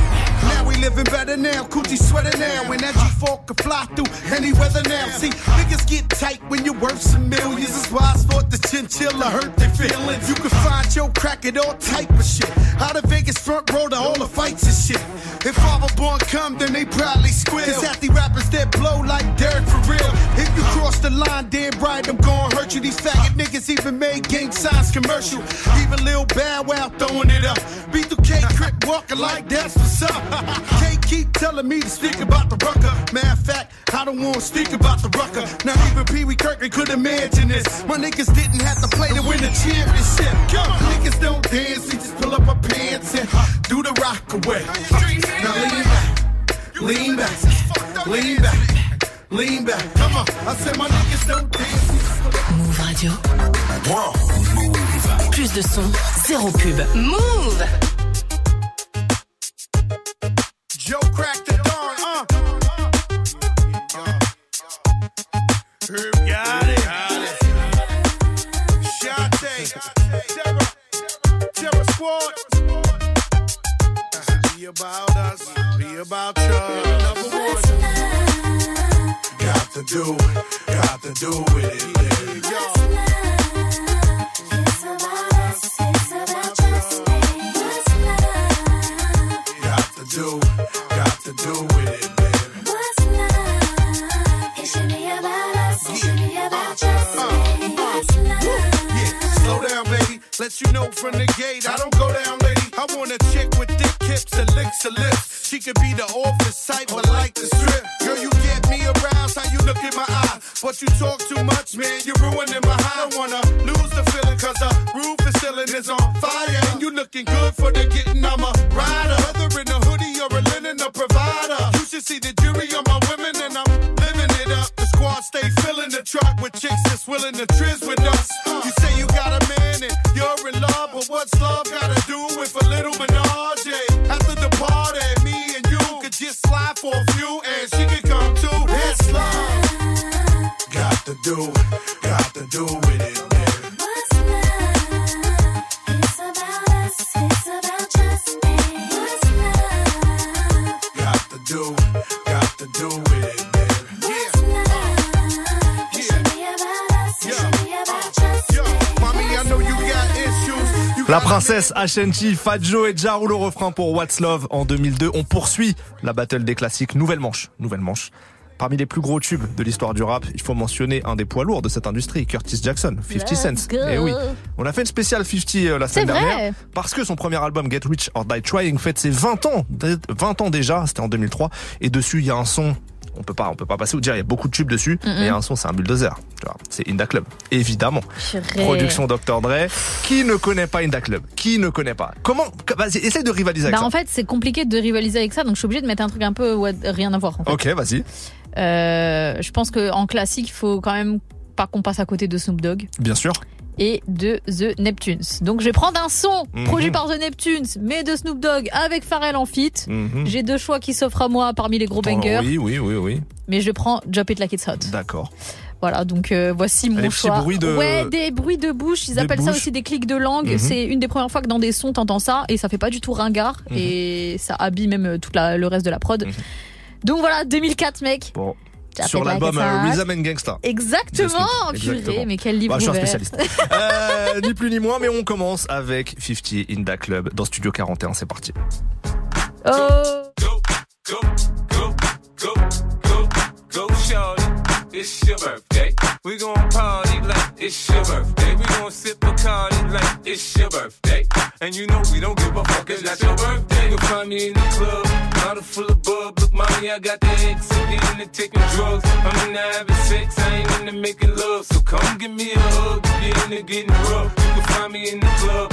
Living better now, coochie sweater now. When that G4 can fly through any weather now. See, niggas get tight when you're worth some millions. That's why I thought the chinchilla hurt their feelings. You can find your crack at all type of shit. Out of Vegas front row to all the fights and shit. If Father Born come, then they probably squeal. Cause half the rappers that blow like Derek for real. If you cross the line, damn right, I'm gonna hurt you. These faggot niggas even made gang signs commercial. Even Lil Bow Wow throwing it up. B2K Crip walking like that's what's up. Can't keep telling me to speak about the rucker. Matter of fact, I don't wanna speak about the rucker. Now even Pee Wee Kirkland could imagine this. My niggas didn't have to play to win the championship. Come niggas don't dance, we just pull up our pants and do the rock away. Now lean back, lean back, lean back, lean back. Come on, I said my niggas don't dance. Move Radio. Plus de son, zéro pub. Move Joe cracked the dawn, uh. Herb got it. Shante, Terror, Terror Squad. Be about us, be about you. Number one. Got to do, got to do with it. To do, Let you know from the gate, I don't go down, lady. I want a chick with thick hips and licks her lips. She could be the office type, but like the strip. Girl, you get me aroused, how you look in my eye. But you talk too much, man, you're ruining my high. I don't wanna lose the feeling, cause the roof is ceiling is on fire. And you looking good for the getting, I'm a rider. Whether in a hoodie or a linen, a provider. You should see the jury on my women, and I'm living it up. The squad stay filling the truck with chicks that's willing to trizz with us. You what's love gotta do with a little menage? After the party, me and you could just slide for a few, and she could come too. That's love. Got to do, La princesse Ashanti, Fat Joe et Ja Rule au refrain pour What's Love en 2002. On poursuit la battle des classiques. Nouvelle manche, nouvelle manche. Parmi les plus gros tubes de l'histoire du rap, il faut mentionner un des poids lourds de cette industrie, Curtis Jackson, 50 Let's Cent. Et oui, on a fait une spéciale 50 euh, la semaine dernière parce que son premier album Get Rich or Die Trying fête ses 20 ans, 20 ans déjà, c'était en 2003 et dessus il y a un son on peut pas on peut pas passer ou dire il y a beaucoup de tubes dessus mais il y a un son c'est un bulldozer c'est Inda Club évidemment. Purée. production Dr Dre. Qui ne connaît pas Inda Club? Qui ne connaît pas? Comment vas-y essaye de rivaliser avec Bah ça. en fait c'est compliqué de rivaliser avec ça donc je suis obligée de mettre un truc un peu rien à voir en fait. ok vas-y. Euh, je pense que en classique il faut quand même pas qu'on passe à côté de Snoop Dogg. Bien sûr et de The Neptunes. Donc je vais prendre un son Mhm. produit par The Neptunes mais de Snoop Dogg avec Pharrell en feat. Mhm. J'ai deux choix qui s'offrent à moi parmi les gros bangers oui oui oui oui mais je prends Drop It Like It's Hot. d'accord Voilà, donc euh, voici mon Les choix. bruits de- Ouais, des bruits de bouche. Ils Des appellent ça aussi des clics de langue. Mhm. C'est une des premières fois que dans des sons t'entends ça et ça fait pas du tout ringard Mhm. et ça habille même euh, tout le reste de la prod. Donc voilà, 2004 mec. bon sur l'album euh. Rhythm and Gangsta Exactement, purée, mais quel livre Bah, je suis un ouvert. spécialiste. Euh, ni plus ni moins, mais on commence avec 50 Inda Club dans Studio 41. C'est parti. Oh. Go, go, go, go, go, shorty. It's your birthday. We gon' party like it's your birthday. We gon' sip Bacardi like it's your birthday. And you know we don't give a fuck, it's not your birthday. You'll find me in the club, bottle full of bub. Look, mommy, I got the X. I'm into taking drugs. I'm into having sex, I ain't into making love. So come give me a hug, you're into getting rough. You can find me in the club,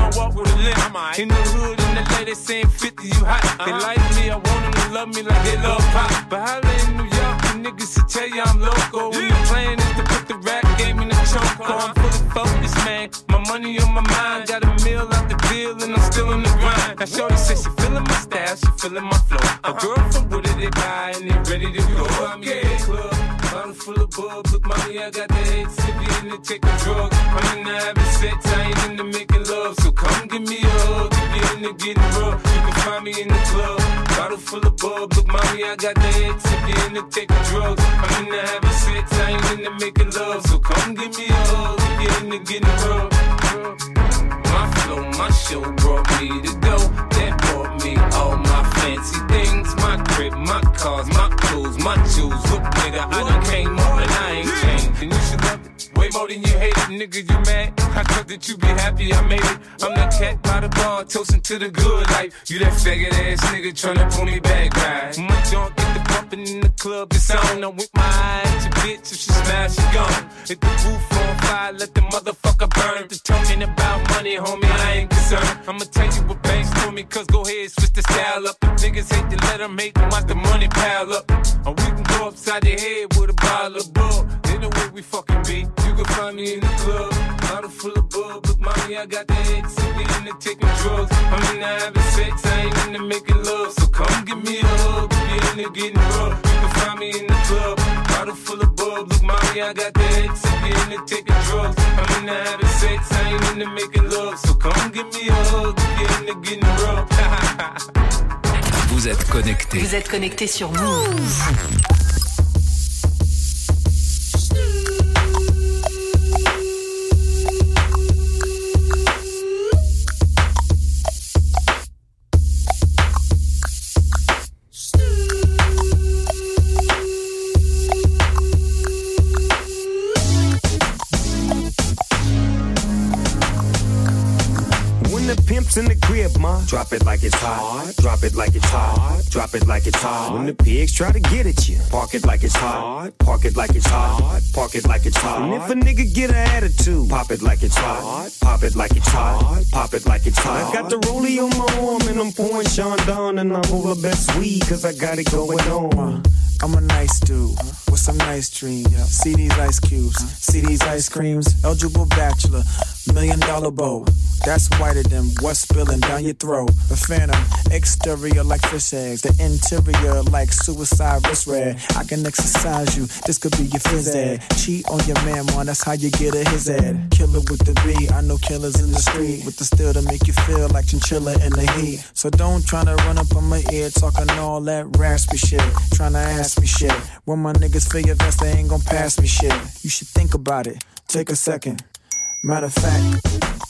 don't walk with a limp. In the hood, in the lady saying 50, you hot. They like me, I want them to love me like they love pop. But holla in New York, the niggas to tell you I'm local. When the plan is to put the rap game in the choke. I'm fully focused, man. My money on my mind, got a meal out the deal, and I'm still in the grind. Now, Shorty says she feeling my style, she feeling my flow. A girl from Wooded, they buy, and they ready to go. I'm the club, bottle full of bub. Look, mommy, I got the X, if you into taking drugs. I'm into having sex, I ain't into making love. So come give me a hug, if you're into getting rough. You can find me in the club, bottle full of bub. Look, mommy, I got the X, if you into taking drugs. I'm into having sex, I ain't into making love. So come give me a hug, if you're into getting rough. My flow, my show brought me to go. Me all my fancy things. My crib, my cars, my clothes, my jewels. Look, nigga, I done came up and I ain't changed. And you should love way more than you hate it, nigga. You mad? I thought that you be happy I made it. I'm that cat by the bar, toasting to the good life. You that faggot ass nigga tryna pull me back, right? My junk get the bumping in the club, it's on. I'm with my eyes, your bitch, if she smash, she gone. Hit the roof on fire, let the motherfucker burn. They're talking about money, homie, I ain't concerned. I'ma tell you what banks told me, cause go ahead, switch the style up. If niggas hate to let them hate them, watch the money pile up. Or we can go upside the head with a bottle of bull. Then the way we fucking find me in the club, bottle full of bub. Look, mommy, I got the X, and we into taking drugs. I'm into having sex, I ain't into making love. So come give me a hug, if you're into getting rough. You can find me in the club, bottle full of bub. Look, mommy, I got the X, and we into taking drugs. I'm into having sex, I ain't into making love. So come give me a hug, if you're into getting rough. Vous êtes connecté. Vous êtes connecté sur Move. Drop it like it's hot. Drop it like it's hot. Drop it like it's hot. When the pigs try to get at you, park it like it's hot. Park it like it's hot. Park it like it's hot. And if a nigga get an attitude, pop it like it's hot. Pop it like it's hot. Pop it like it's hot. I got the rollie on my arm and I'm pouring Sean Don and I'm over best weed cause I got it going on. I'm a nice dude with some nice dreams. See these ice cubes, see these ice creams. Eligible bachelor, million dollar bow. That's whiter than what's spilling down your throat. The phantom, exterior like fish eggs, the interior like suicide wrist red. I can exercise you, this could be your phys ed. Cheat on your man, man, that's how you get a his ed. Killer with the B, I know killers in the street with the steel to make you feel like chinchilla in the heat. So don't try to run up on my ear talking all that raspy shit. Trying to ask me shit. When my niggas feel your vest, they ain't gon' pass me shit. You should think about it. Take a second. Matter of fact,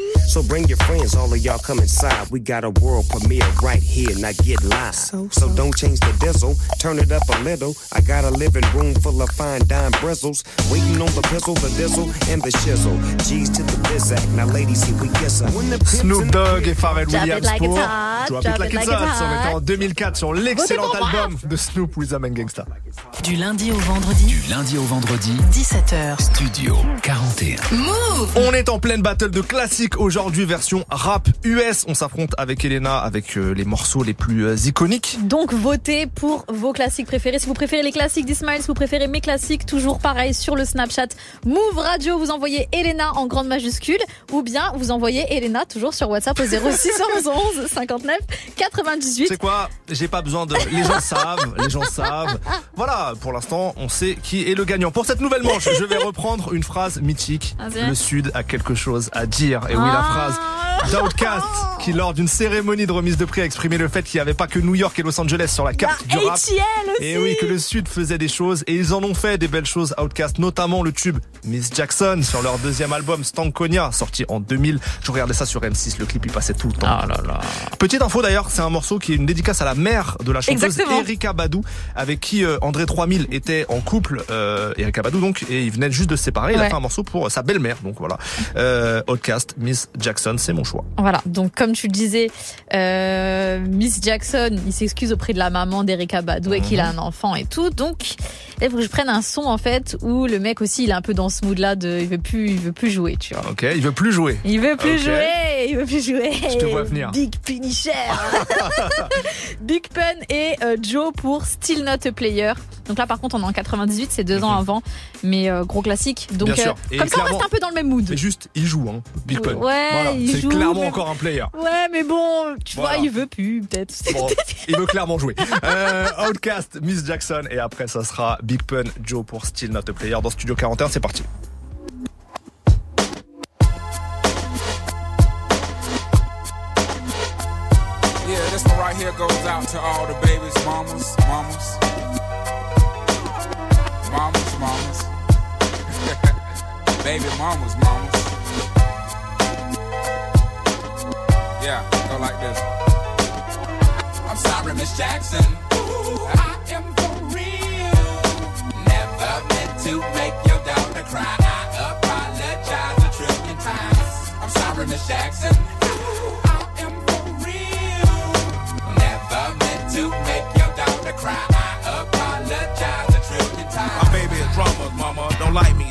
So bring your friends, all of y'all come inside. We got a world premiere right here, now get live. So, don't change the diesel, turn it up a little. I got a living room full of fine dime bristles. Waiting on the pistol, the diesel, and the shizzle. G's to the bizac, now ladies, here we kiss her. When the pimp's in Snoop Dogg et Pharrell Williams like pour Drop It Like it It's Hot. On était en 2004 sur l'excellent album de Snoop Wizam and Gangsta. Du lundi au vendredi, Du lundi au vendredi, 17h. Studio 41. Move On est en pleine battle de classiques aujourd'hui, version rap US. On s'affronte avec Elena avec euh, les morceaux les plus euh, iconiques. Donc votez pour vos classiques préférés. Si vous préférez les classiques d'Ismaël, si vous préférez mes classiques, toujours pareil sur le Snapchat Move Radio, vous envoyez Elena en grande majuscule ou bien vous envoyez Elena toujours sur WhatsApp au 0611 59 98. C'est quoi? J'ai pas besoin de. Les gens savent, les gens savent. Voilà, pour l'instant, on sait qui est le gagnant. Pour cette nouvelle manche, je vais reprendre une phrase mythique. Le Sud a quelque chose à dire. Et oui, la phrase d'Outkast, qui lors d'une cérémonie de remise de prix a exprimé le fait qu'il n'y avait pas que New York et Los Angeles sur la carte du rap. Aussi. Et oui, que le Sud faisait des choses et ils en ont fait des belles choses, Outcast, notamment le tube Miss Jackson sur leur deuxième album Stankonia, sorti en 2000. Je regardais ça sur M6, le clip il passait tout le temps. Ah Petite info d'ailleurs, c'est un morceau qui est une dédicace à la mère de la chanteuse Exactement. Erika Badou, avec qui euh, André 3000 était en couple, euh, Erika Badou donc, et il venait juste de se séparer. Il a fait un morceau pour sa belle-mère, donc voilà. Euh, Outcast, Miss Jackson, c'est mon choix. Voilà, donc comme tu le disais, euh, Miss Jackson, il s'excuse auprès de la maman d'Erika Badou et qu'il a un enfant et tout. Donc Il faut que je prenne un son en fait où le mec aussi il est un peu dans ce mood là de il veut plus il veut plus jouer tu vois. Ok, il veut plus jouer. Il veut plus jouer, il veut plus jouer. Je te vois venir. Big Punisher. Big Pun et euh, Joe pour Still Not a Player. Donc là par contre on est en 98, c'est deux ans avant, mais euh, gros classique. Donc Mhm. Bien sûr. euh, comme ça on reste un peu dans le même mood. Mais juste, il joue, hein. Big Pun. Ouais, Voilà, il c'est clairement mais- encore un player. Ouais mais bon, tu Voilà. vois il veut plus peut-être. Bon, il veut clairement jouer. Euh, Outcast, Miss Jackson, et après ça sera Big Pun, Joe pour Still Not a Player dans Studio 41. C'est parti. Here goes out to all the babies, mamas, mamas. Mamas, mamas. Baby mamas, mamas. Yeah, go like this. I'm sorry, Miss Jackson. Ooh, I to make your daughter cry. I apologize a trillion times. I'm sorry, Miss Jackson. I am for real. Never meant to make your daughter cry. I apologize a trillion times. My baby is drama, mama. Don't like me.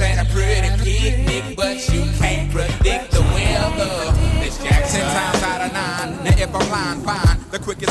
You can plan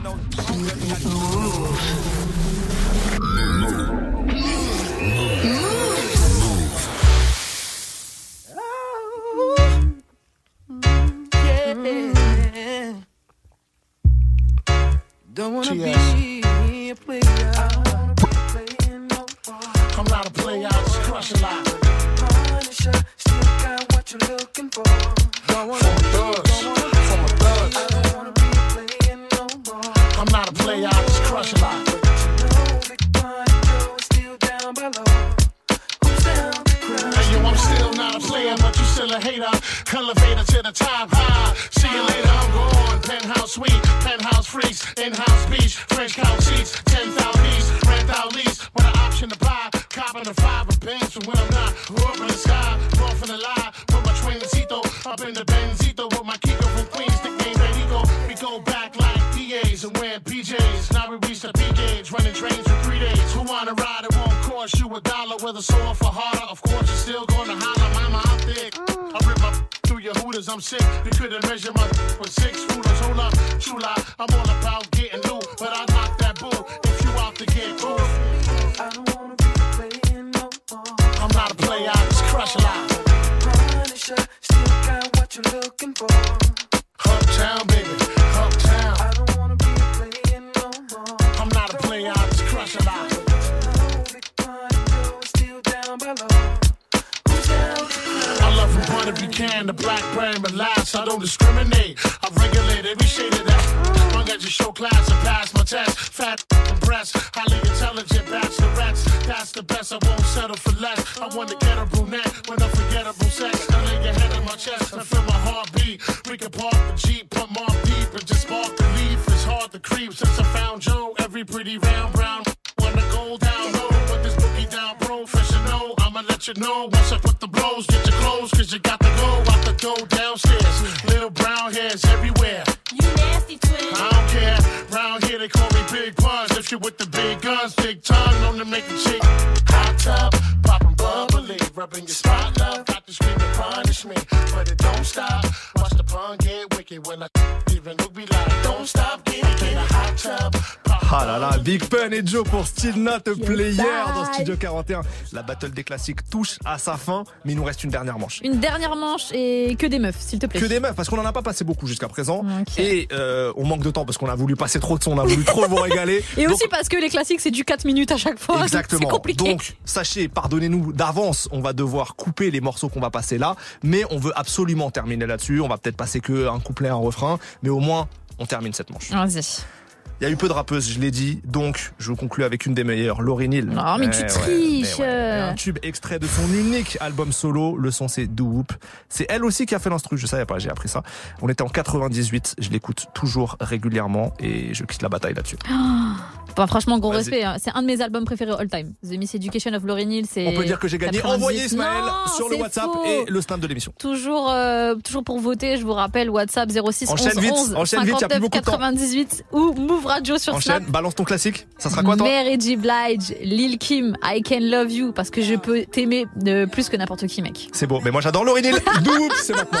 treat me. See, you know. Don't wanna Cheers. be a player. I don't wanna be playing no I'm not a player, I just crush a lot. Punisher, still got what you're looking for. Don't wanna be, don't wanna a player, but you still a hater. Elevator to the top high. See you later, I'm gone. Penthouse suite, penthouse freaks, in-house beach, French couch seats, 10,000 east, rent out lease, with an option to buy. Copping the five of bands from when I'm not. Up in the sky, off in the lie, with my twincito, up in the Benzito, with my Kiko from Queens, nickname Benito. We go back like DAs and wearing PJs. Now we reach the P gauge, running trains for three days. Who wanna ride? It won't cost you a dollar, whether sore for harder. Of course, you're still your I'm sick. You couldn't measure my with six rulers. Hold up, true lie. I'm all about getting loot, but I knock that bull if you out to get cool. I don't wanna be playing no more. I'm not a player, I just crush a lot. Punisher, still got what you're looking for. Uptown, baby, But if you can, the black brand relax. I don't discriminate. I regulate every shade of that. Long as you show class and pass my test. Fat and breast, highly intelligent bachelorettes. That's the best. I won't settle for less. I want to get a brunette with unforgettable sex. I lay your head on my chest and feel my heartbeat. We can park the jeep, put more deep, and just spark the leaf. It's hard to creep since I found Joe. Every pretty round brown wanna go down professional. You know once I put the blows. Get your clothes, cause you got to go out the door downstairs. Little brown hairs everywhere. You nasty twin. I don't care. Round here they call me Big Buns. If you with the big guns, big tongue, known to make a chick hot tub, popping bubbly, rubbing your spot love. Got to scream and punish me, but it don't stop. Watch the pun get wicked when I Ah là là, Big Pun et Joe pour Still Not a Player dans Studio 41. La battle des classiques touche à sa fin, mais il nous reste une dernière manche. Une dernière manche et que des meufs, s'il te plaît. Que des meufs, parce qu'on en a pas passé beaucoup jusqu'à présent. Et euh, on manque de temps parce qu'on a voulu passer trop de son, on a voulu trop vous régaler. Et Donc, aussi parce que les classiques, c'est du 4 minutes à chaque fois. Exactement. C'est compliqué. Donc, sachez, pardonnez-nous d'avance, on va devoir couper les morceaux qu'on va passer là, mais on veut absolument terminer là-dessus. On va peut-être passer que un couplet, un refrain, mais au moins, on termine cette manche. Vas-y. Il y a eu peu de rappeuses, je l'ai dit, donc je conclue avec une des meilleures, Laurie Neal. Non, mais tu Eh ouais, triches. mais ouais. Un tube extrait de son unique album solo, le son c'est Do Whoop. C'est elle aussi qui a fait l'instru, je savais pas, j'ai appris ça. On était en 98, je l'écoute toujours régulièrement et je quitte la bataille là-dessus. Bah, franchement, gros respect. hein. C'est un de mes albums préférés all time. The Miss Education of Lauryn Hill, c'est. On peut dire que j'ai gagné. 98. Envoyez Ismaël Non, sur le WhatsApp faux. et le snap de l'émission. Toujours, euh, toujours pour voter, je vous rappelle WhatsApp 06 Enchaîne 11 vite, 11 enchaîne vite, y a plus 59 beaucoup de temps. 98 ou Move Radio sur Enchaîne, Snap. balance ton classique. Ça sera quoi toi Mary J. Blige, Lil Kim, I Can Love You, parce que je peux t'aimer de plus que n'importe qui, mec. C'est beau, mais moi j'adore Laurie Neal. Do Whoop, c'est maintenant.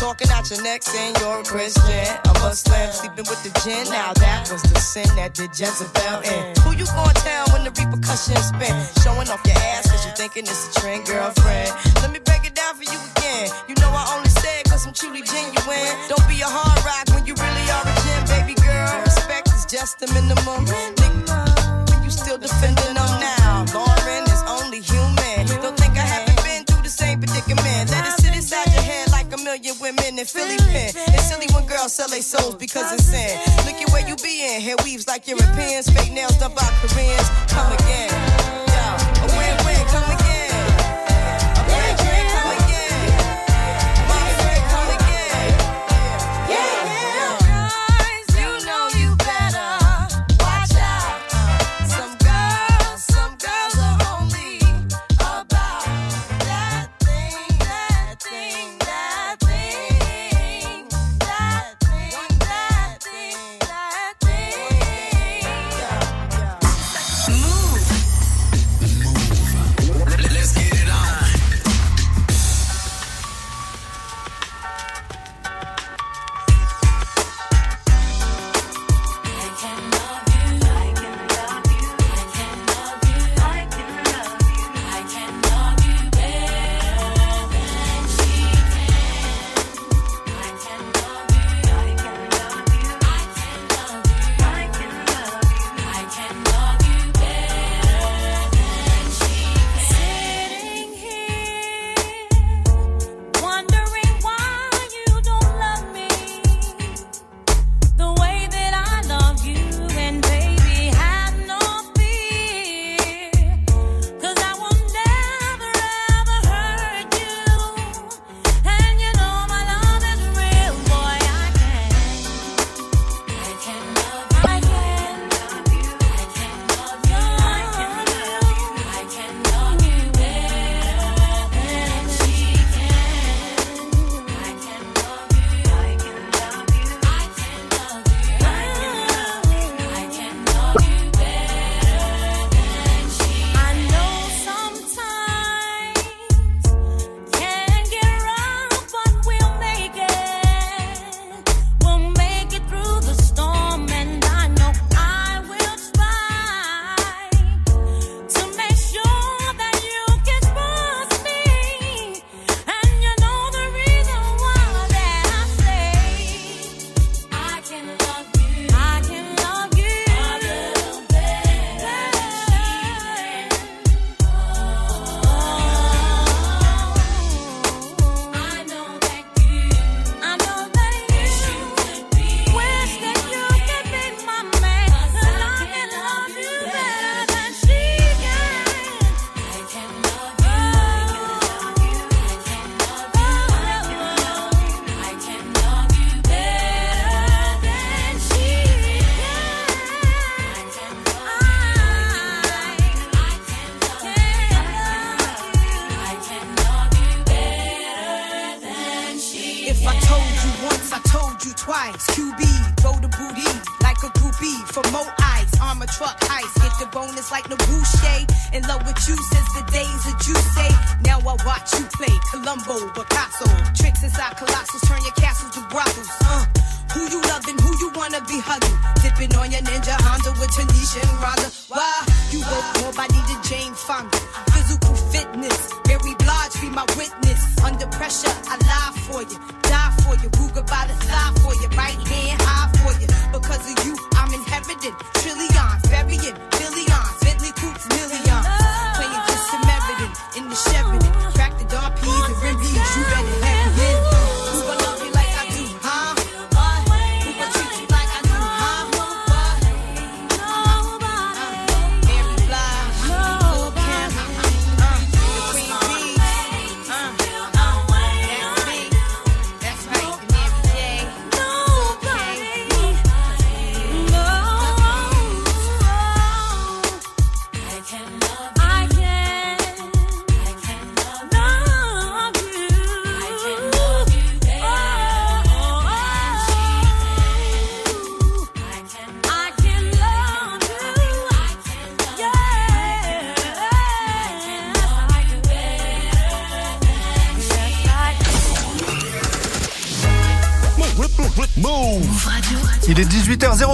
Talking out your neck saying you're a Christian, I'm a Muslim, sleeping with the gin. Now that was the sin that did Jezebel in. Who you gonna tell when the repercussions spin? Showing off your ass cause you thinking it's a trend, girlfriend. Let me break it down for you again. You know I only say it cause I'm truly genuine. Don't be a hard rock when you really are a gem, baby girl. Respect is just the minimum. Nigga, you still defending in Philly pen. It's silly when girls sell their souls because it's sin. Look at where you be in. Hair weaves like Europeans. Fake nails done by Koreans. Come again.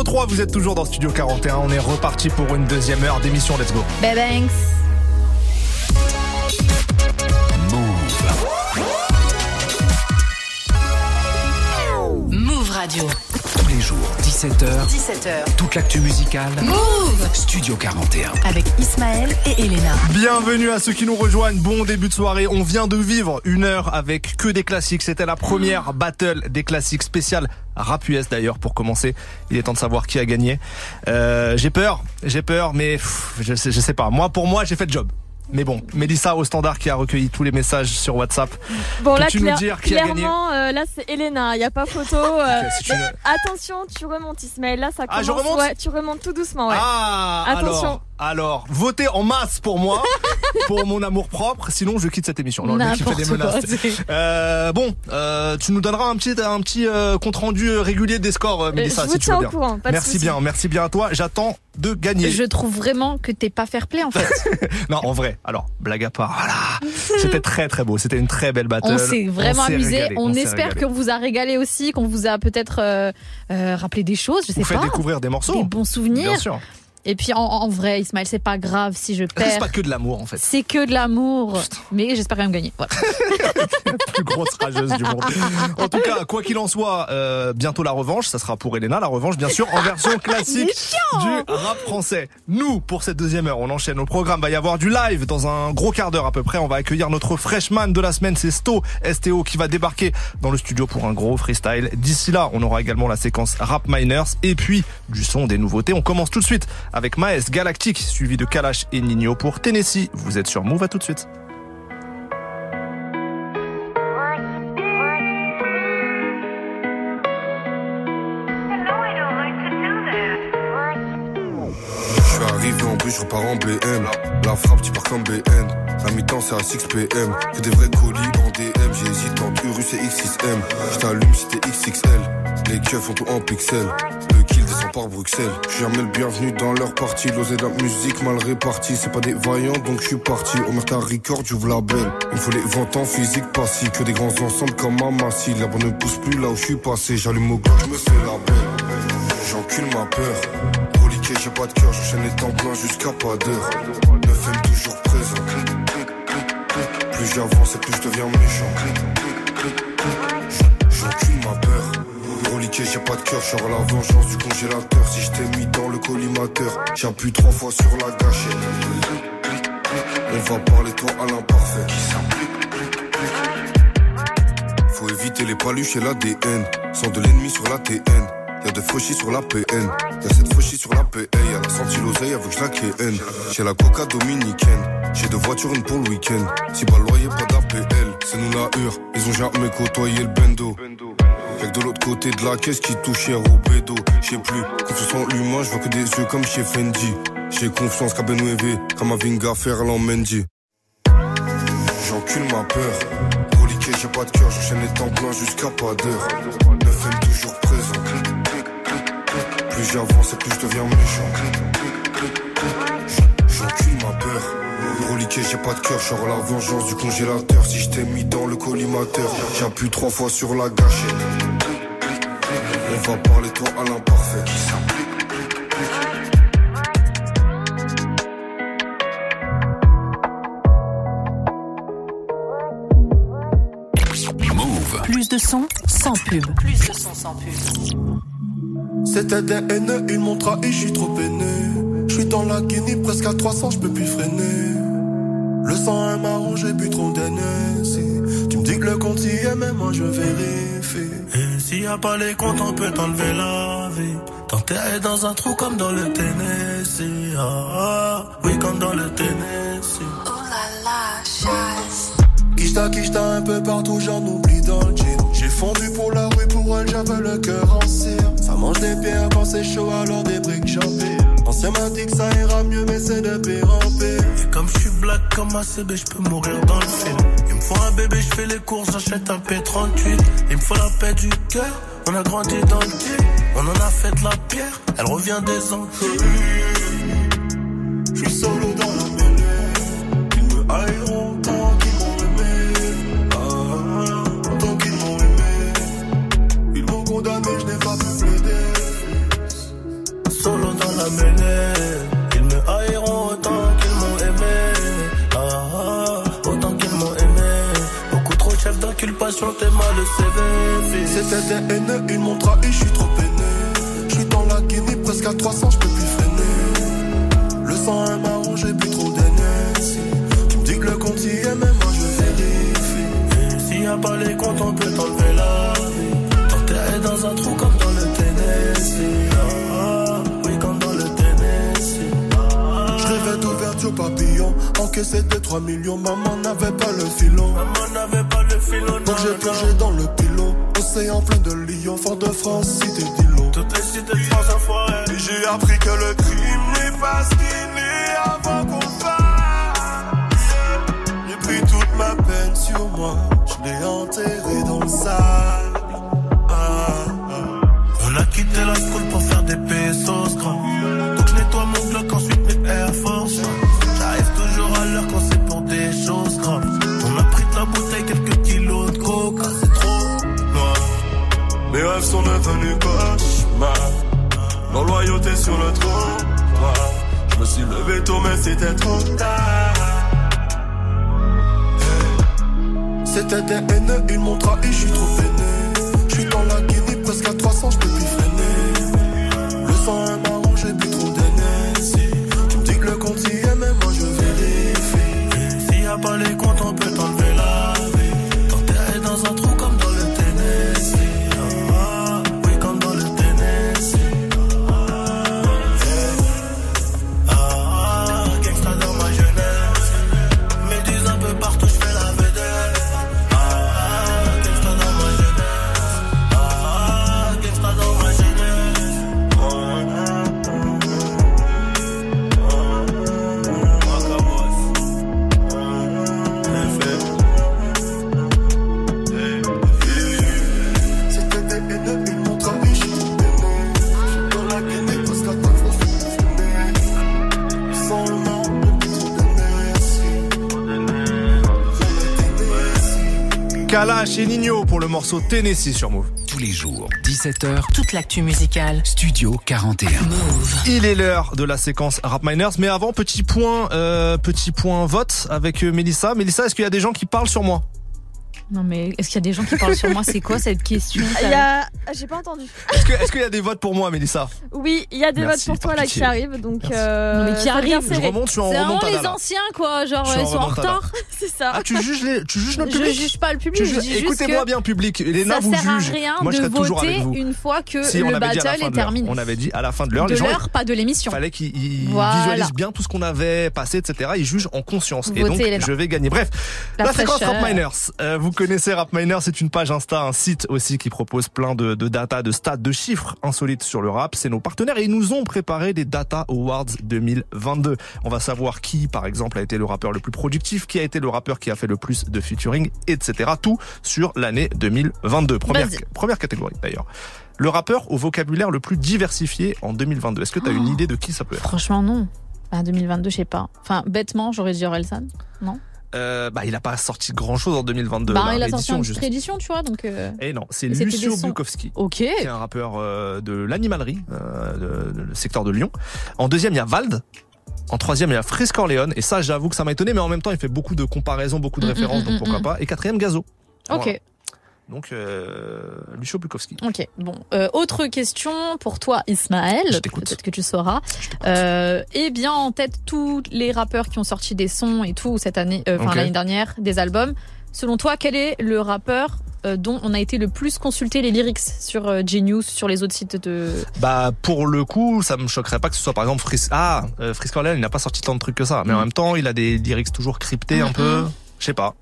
18h03, vous êtes toujours dans Studio 41, on est reparti pour une deuxième heure d'émission, let's go. Babanks. Move 17h, 17h. toute l'actu musicale. Move Studio 41. Avec Ismaël et Elena. Bienvenue à ceux qui nous rejoignent, bon début de soirée, on vient de vivre une heure avec que des classiques, c'était la première battle des classiques spéciale rap US d'ailleurs pour commencer, il est temps de savoir qui a gagné. Euh, j'ai peur, j'ai peur mais pff, je, sais, je sais pas, moi pour moi j'ai fait le job. Mais bon, Mélissa au standard qui a recueilli tous les messages sur WhatsApp. Bon là, nous clair- dire qui a gagné clairement, euh, là c'est Elena, il y a pas photo. euh, si tu. Attention, tu remontes Ismaël, là ça Ah, commence. je remonte ouais, tu remontes tout doucement, ouais. Ah, Attention. alors, alors, votez en masse pour moi, pour mon amour propre, sinon je quitte cette émission. Non, le mec, fait des menaces. Euh, bon, euh, tu nous donneras un petit, un petit euh, compte rendu euh, régulier des scores, euh, Mélissa, je vous si tu veux au bien. courant, pas de merci bien, merci bien à toi. J'attends de gagner. Je trouve vraiment que t'es pas fair play en fait. non, en vrai. Alors, blague à part, voilà. C'était très très beau. C'était une très belle battle. On s'est vraiment amusé. régalé, On, espère qu'on vous a régalé aussi, qu'on vous a peut-être euh, euh, rappelé des choses, je sais Vous pas. découvrir des morceaux. Des bons souvenirs. Bien sûr. Et puis en, en vrai, Ismaël, c'est pas grave si je C'est perds. pas que de l'amour en fait. C'est que de l'amour. Mais j'espère quand même gagner. Voilà. plus grosse rageuse du monde. En tout cas, quoi qu'il en soit, euh, bientôt la revanche, ça sera pour Elena, la revanche bien sûr en version classique du rap français. Nous, pour cette deuxième heure, on enchaîne au programme, va y avoir du live dans un gros quart d'heure à peu près, on va accueillir notre freshman de la semaine, c'est Sto, STO qui va débarquer dans le studio pour un gros freestyle. D'ici là, on aura également la séquence Rap Miners et puis du son des nouveautés. On commence tout de suite avec Maes Galactique suivi de Kalash et Nino pour Tennessee. Vous êtes sur Move, à tout de suite. Je repars en BM. La frappe, tu pars comme BN. La mi-temps, c'est à 6 PM. Que des vrais colis en DM. J'hésite entre Urus et X6M. Je t'allume si t'es XXL. Les keufs font tout en pixels. Le kill descend par Bruxelles. Je suis jamais le bienvenu dans leur partie. L'osé de la musique mal répartie. C'est pas des vaillants, donc je suis parti. Au ta record, j'ouvre la belle. Il me faut les ventes en physique passif. Que des grands ensembles comme Amassi. La bonne ne pousse plus là où je suis passé. J'allume au glock, je me fais la belle. J'encule ma peur. J'ai pas de cœur, j'enchaîne les temps pleins jusqu'à pas d'heure. 9 toujours présent. Plus j'avance et plus je deviens méchant. J'encule ma peur. Reliqué, j'ai pas de cœur, je la vengeance du congélateur. Si je t'ai mis dans le collimateur, j'appuie trois fois sur la gâchette. On va parler toi à l'imparfait. Faut éviter les paluches et l'ADN. Sans de l'ennemi sur la TN. Y'a de fauchis sur la PN. Y'a cette fauchis sur la PA. Y'a la senti l'oseille avec je la KN. J'ai la coca dominicaine. J'ai deux voitures, une pour le week-end. Si pas loyer, pas d'APL. C'est nous la hure. Ils ont jamais côtoyé le bendo. Fait que de l'autre côté de la caisse qui touche hier au bédo. J'sais plus. Confiance en l'humain, je vois que des yeux comme chez Fendi. J'ai confiance qu'à Benouévé, comme à Vinga Ferland Mendy. J'encule ma peur. Reliqué, j'ai pas de cœur, j'enchaîne les temps pleins jusqu'à pas d'heure. 9 toujours présent. Plus j'avance et plus je deviens méchant. J'encule ma peur. Reliqué, j'ai pas de cœur, genre la vengeance du congélateur. Si je t'ai mis dans le collimateur, j'appuie trois fois sur la gâchette. On va parler toi à l'imparfait. Move. Plus de son sans pub. Plus de son sans pub. C'était des haineux, ils m'ont trahi, je suis trop peiné. Je suis dans la Guinée, presque à 300, je peux plus freiner. Le sang est marron, j'ai bu trop d'Hennessy. Tu me dis que le compte y est, mais moi je vérifie. Et s'il y a pas les comptes, on peut t'enlever la vie. T'enterrer dans un trou comme dans le Tennessee. Ah, ah, oui, comme dans le Tennessee. Oh la la, chasse. Kishta, kishta un peu partout, j'en oublie dans le jean. J'ai fondu pour la rue, pour elle, j'avais le cœur en cire. Mange des pierres quand c'est chaud, alors des briques j'empile. Ancien m'a dit que ça ira mieux, mais c'est de pire en pire. Et comme je suis black comme ACB, je peux mourir dans le film. Il me faut un bébé, je fais les courses, j'achète un P38. Il me faut la paix du cœur, on a grandi dans le pied. On en a fait de la pierre, elle revient des. Je suis solo dans la mêlée, ils me haïront autant qu'ils m'ont aimé. Ah, ah, autant qu'ils m'ont aimé. Beaucoup trop de chefs d'inculpation, t'es mal le CV. C'était des haineux, ils m'ont trahi, je suis trop peiné. Je suis dans la Guinée, presque à 300, je peux plus freiner. Le sang est marron, j'ai bu trop d'Hennessy. Tu me dis que le compte y est, mais moi je vérifie. S'il y a pas les comptes, on peut t'enlever la vie. T'enterrer dans un trou comme Encaissé de 3 millions, maman n'avait pas le filon. Maman n'avait pas le filon. Donc j'ai plongé dans le pilon. Océan plein de Lyon, Fort de France, cité d'Ilon. Toutes les cités de France enfoirées. Et j'ai appris que le crime n'est pas est avant qu'on fasse. J'ai pris toute ma peine sur moi, je l'ai enterré dans le sable. Ah, ah. On a quitté la school pour faire des pesos loyauté sur le trottoir. Je me suis levé tôt, mais c'était trop tard. C'était des haineux, ils m'ont trahi, je suis trop peiné. Je suis dans la Guinée, presque à 300, je peux plus freiner. Le sang est marron, j'ai bu trop d'Hennessy. Tu me dis que le compte y est, mais moi je vérifie. S'il y a pas les et Nino pour le morceau Tennessee sur Move. Tous les jours, 17h, Toute l'actu musicale. Studio 41. Move. Il est l'heure de la séquence Rap Miners, mais avant petit point, euh, petit point vote avec euh, Mélissa. Mélissa, est-ce qu'il y a des gens qui parlent sur moi? Non mais est-ce qu'il y a des gens qui parlent sur moi? C'est quoi cette question? Il y a. ah, J'ai pas entendu. Est-ce qu'il y a des votes pour moi, Mélissa? Oui, il y a des Merci, votes pour toi là pitié. qui arrivent, donc. Euh, Non, mais qui arrive, Je remonte, je suis en C'est vraiment remontada. les anciens quoi, genre Je ils sont en retard. C'est ça. Ah, tu juges, les, tu juges Je public juge pas le public, je Écoutez-moi bien, public. Léna ça vous sert à juge. rien Moi, je de serai toujours avec voter vous. une fois que le battle est terminé. On avait dit à la fin de l'heure. De Les gens, l'heure, pas de l'émission. fallait qu'ils visualisent bien tout ce qu'on avait passé, etc. Ils jugent en conscience. et donc, je vais gagner. Bref, La séquence. Rap Miners. Euh, vous connaissez RapMiner, c'est une page Insta, un site aussi qui propose plein de, de data, de stats, de chiffres insolites sur le rap. C'est nos partenaires et ils nous ont préparé des Data Awards 2022. On va savoir qui, par exemple, a été le rappeur le plus productif, qui a été le rappeur qui a fait le plus de featuring, etc. Tout sur l'année 2022. Première, première catégorie d'ailleurs. Le rappeur au vocabulaire le plus diversifié en 2022. Est-ce que tu as une Oh. idée de qui ça peut être? Franchement, non. Bah, 2022, je sais pas. Enfin, bêtement, j'aurais dit Orelsan. Non? Euh, Bah, il a pas sorti grand chose en 2022. Bah, il a sorti une juste. réédition, tu vois, donc. euh, Et non, c'est Lucio. Bukowski. Ok. Qui est un rappeur euh, de l'animalerie, euh, le secteur de Lyon. En deuxième, il y a Vald. En troisième, il y a Frisk Orleans. Et ça, j'avoue que ça m'a étonné, mais en même temps, il fait beaucoup de comparaisons, beaucoup de Mm, références, mm, donc mm, pourquoi mm. pas. Et quatrième, Gazo. Ok. Voilà. Donc, euh, Lucio Bukowski. Ok, bon. Euh, autre question pour toi, Ismaël. Peut-être que tu sauras. Euh, eh bien, en tête, tous les rappeurs qui ont sorti des sons et tout cette année, euh, enfin l'année dernière, des albums. Selon toi, quel est le rappeur euh, dont on a été le plus consulté les lyrics sur Genius, sur les autres sites de. Bah, pour le coup, ça me choquerait pas que ce soit par exemple Frisk. Ah, Frisk Orleans, il n'a pas sorti tant de trucs que ça. Mais en Mm. même temps, il a des lyrics toujours cryptés un peu. Je sais pas.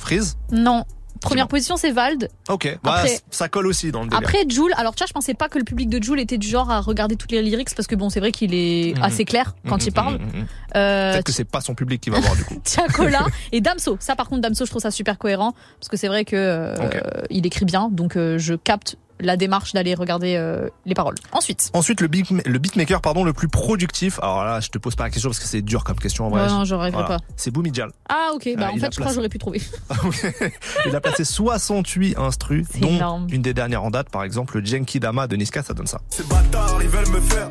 Freeze Non. Première position, c'est Vald. Ok. Bah, Après- ça colle aussi dans le délire. Après Joule, alors tu vois, je pensais pas que le public de Joule était du genre à regarder toutes les lyrics parce que bon, c'est vrai qu'il est Mhm. assez clair quand Mhm, il parle. mhm, mhm. Euh, Peut-être que c'est pas son public qui va voir du coup. Tiakola et Damso. Ça, par contre, Damso, je trouve ça super cohérent parce que c'est vrai que euh, il écrit bien, donc euh, je capte la démarche d'aller regarder euh, les paroles. Ensuite, Ensuite, le, beat, le beatmaker pardon, le plus productif. Alors là, je te pose pas la question parce que c'est dur comme question en vrai. Ouais, non, j'arriverai pas. C'est Boumidjal. ah ok, bah Ah, en a fait, je crois placé- que j'aurais pu trouver. Il a placé 68 instrus, dont énorme. une des dernières en date, par exemple, le Genki Dama de Niska, ça donne ça. Ces bâtards, ils veulent me faire.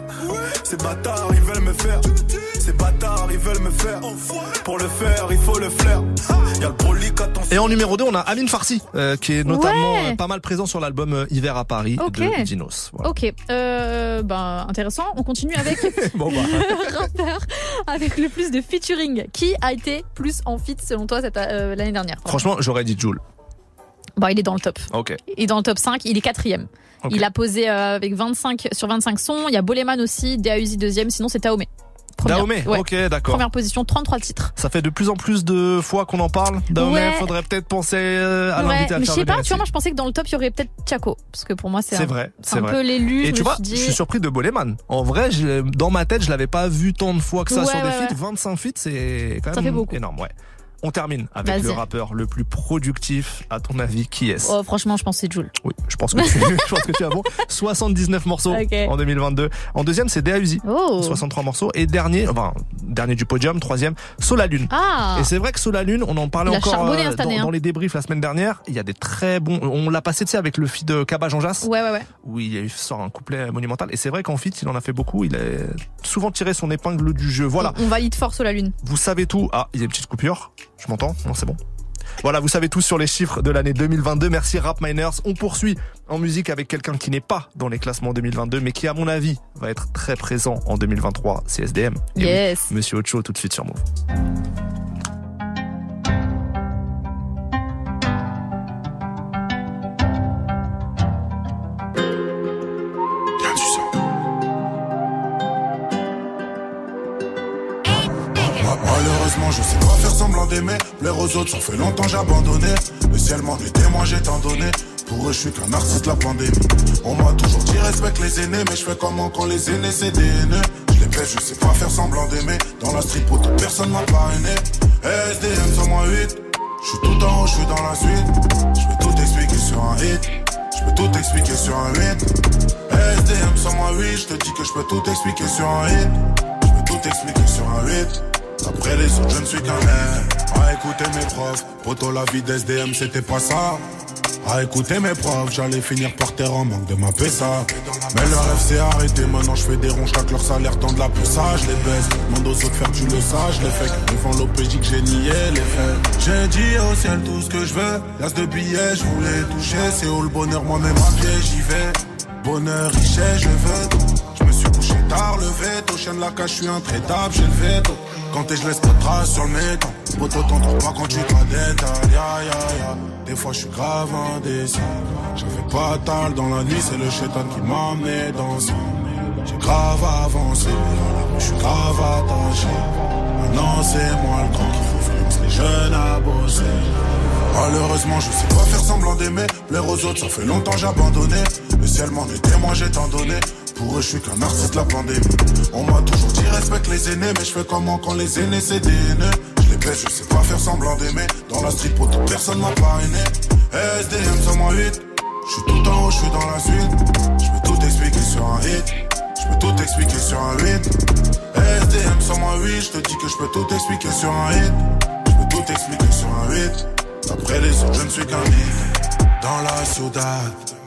Ces bâtards, ils veulent me faire. Ces bâtards, ils veulent me faire. Pour le faire, il faut le flair. Y'a le brolic, attention. Et en numéro 2, on a Amin Farsi, euh, qui est notamment Ouais. euh, pas mal présent sur l'album euh, Hiver à Paris Ok. de Dinos. Voilà. Ok, euh, bah intéressant. On continue avec Bon, bah. le rappeur avec le plus de featuring. Qui a été plus en feat selon toi cette euh, l'année dernière? Franchement, j'aurais dit Joule. Bah il est dans le top. Ok. Il est dans le top 5, il est quatrième. Il a posé euh, avec 25 sur 25 sons. Il y a Boleman aussi, Uzi deuxième, sinon c'est Taomé. Première. Dahomey, Ouais. ok, d'accord. Première position, 33 titres. Ça fait de plus en plus de fois qu'on en parle. Dahomey, Ouais. faudrait peut-être penser euh, à Ouais, l'inviter à mais je sais pas, tu vois, moi je pensais que dans le top il y aurait peut-être Chaco. Parce que pour moi c'est un, vrai, c'est c'est un vrai. peu l'élu. Et je tu vois, dit- je suis surpris de Boleman. En vrai, je- dans ma tête, je l'avais pas vu tant de fois que ça sur des feats. ouais. 25 feats, c'est quand Ça même fait beaucoup. énorme, ouais. On termine avec le rappeur le plus productif. À ton avis, qui est-ce? Oh, franchement, je pense que c'est Jules. Oui, je pense que tu, je pense que tu as bon. 79 morceaux en 2022. En deuxième, c'est. Oh. 63 morceaux. Et dernier, enfin, dernier du podium, troisième, Solalune. Ah. Et c'est vrai que Solalune, on en parlait encore euh, hein, année, hein. dans les débriefs la semaine dernière. Il y a des très bons. On l'a passé, tu sais, avec le feed de Kaba Jean Jass. Ouais, ouais, ouais. Où il y a eu- sort un couplet monumental. Et c'est vrai qu'en feat, il en a fait beaucoup. Il a souvent tiré son épingle du jeu. Voilà. On valide fort sur la lune. Vous savez tout. Ah, il y a une petite coupure. Je m'entends Non, c'est bon. Voilà, vous savez tout sur les chiffres de l'année 2022. Merci Rap Miners. On poursuit en musique avec quelqu'un qui n'est pas dans les classements 2022, mais qui, à mon avis, va être très présent en 2023. C'est SDM. Et oui, Yes. Monsieur Ocho, tout de suite sur Move. Je sais pas faire semblant d'aimer. Plaire aux autres, ça fait longtemps j'ai abandonné. Le ciel m'en est témoin, j'ai tant donné. Pour eux, je suis qu'un artiste de la pandémie. On m'a toujours dit respecte les aînés, mais je fais comment quand les aînés c'est des haineux? Je les baisse, je sais pas faire semblant d'aimer. Dans la street, pour personne m'a parrainé. SDM sur moi 8. Je suis tout en haut, je suis dans la suite. Je peux tout expliquer sur un hit. Je peux tout expliquer sur un 8. SDM sur moi 8. Je te dis que je peux tout expliquer sur un hit. Je peux tout expliquer sur un 8. Après les autres, je ne suis qu'un air. À écouter mes profs. Poto, la vie d'SDM, c'était pas ça. À écouter mes profs, j'allais finir par terre en manque de ma PSA. Mais le rêve s'est arrêté, maintenant je fais des ronds, chaque leur salaire dans de la je les baisse. Demande aux autres faire tu le je les fais. Devant l'OPJ que j'ai nié les faits. J'ai dit au ciel tout ce que je veux. L'as de billets, je voulais toucher. C'est où le bonheur, moi-même à pied, j'y vais. Bonheur, richesse, je veux. Je me suis couché tard, le veto. Chien de la cage, je suis intraitable, j'ai le veto. Quand t'es, je laisse pas de traces sur le métal. Poto, t'entends pas quand tu te la détailles. Ya, ya, ya. Des fois, je suis grave indécis. J'avais pas tal dans la nuit, c'est le chétan qui m'a amené dans. J'ai grave avancé, je suis grave attaché. Maintenant, c'est moi le grand qui influence les jeunes à bosser. Malheureusement, je sais pas faire semblant d'aimer. Plaire aux autres, ça fait longtemps j'ai abandonné. Le ciel m'en est témoin, j'ai tant donné. Pour eux, je suis qu'un artiste de la pandémie. On m'a toujours dit respecte les aînés, mais je fais comment quand les aînés c'est des haineux. Je les baisse, je sais pas faire semblant d'aimer. Dans la street, pour personne m'a parrainé. SDM 108, je suis tout en haut, je suis dans la suite. Je peux tout expliquer sur un hit. Je peux tout expliquer sur un 8. SDM 108, je te dis que je peux tout expliquer sur un hit. Je peux tout expliquer sur un 8. Après les autres, je ne suis qu'un mythe. Dans la ciudad.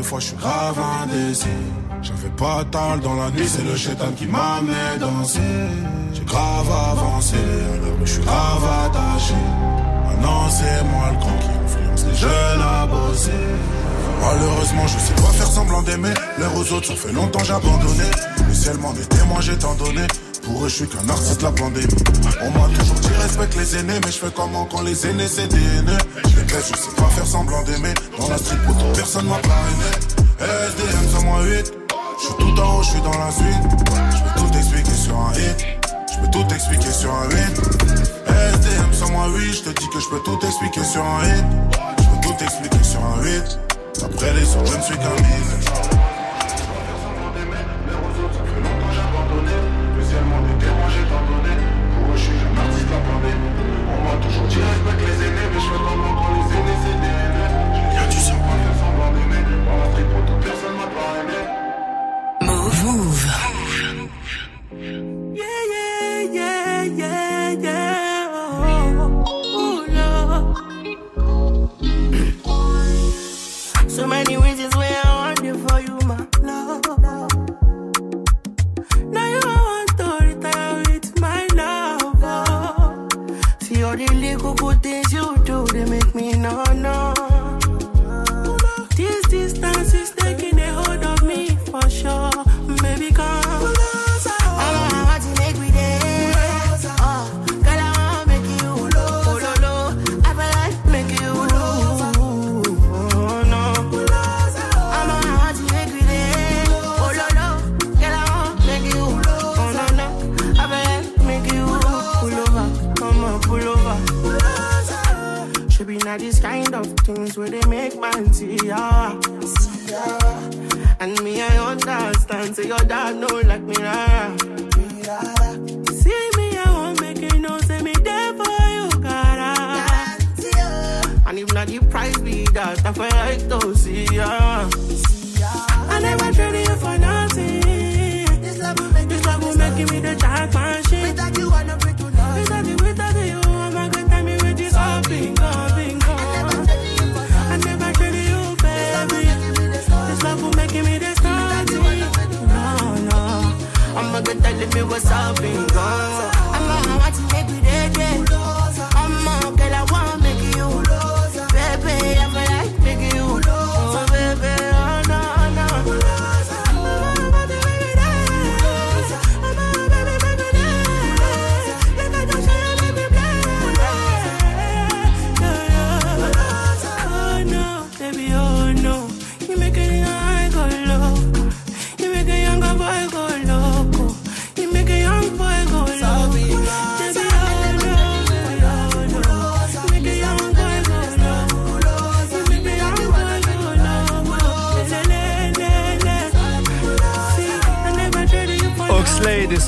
Des fois, je suis grave indécis. J'avais pas tal dans la nuit, c'est le chétan qui m'a mis danser. J'ai grave avancé, rue, je suis grave attaché. Maintenant, c'est moi le grand qui influence les jeunes à bosser. Malheureusement, je sais pas faire semblant d'aimer. L'air aux autres, ça fait longtemps j'ai abandonné. Le ciel m'en est témoin, j'ai tant donné. Pour eux, je suis qu'un artiste la pandémie. On m'a toujours dit respecte les aînés, mais je fais comment quand les aînés c'est des haineux. Je je sais pas faire semblant d'aimer. Dans la street, pour toute personne m'a parrainé. SDM 108, je suis tout en haut, je suis dans la suite. Je peux tout expliquer sur un hit. Je peux tout expliquer sur un 8. SDM 108, je te dis que je peux tout expliquer sur un hit. Je peux tout expliquer sur un 8. Après les autres, je ne suis qu'un they make me no, no. Things where they make man see ya. See ya. And me, I understand. Say your dad know like me, rara. See me, I won't make it no. Say me there for you, cara. Ah. And if not the price be that, I feel like to see ya. I never traded you for nothing. This love will make, this love will make me the jackpot shit. Without you, I never do nothing. Without I'm not gonna tell me what's up, bingo. I'm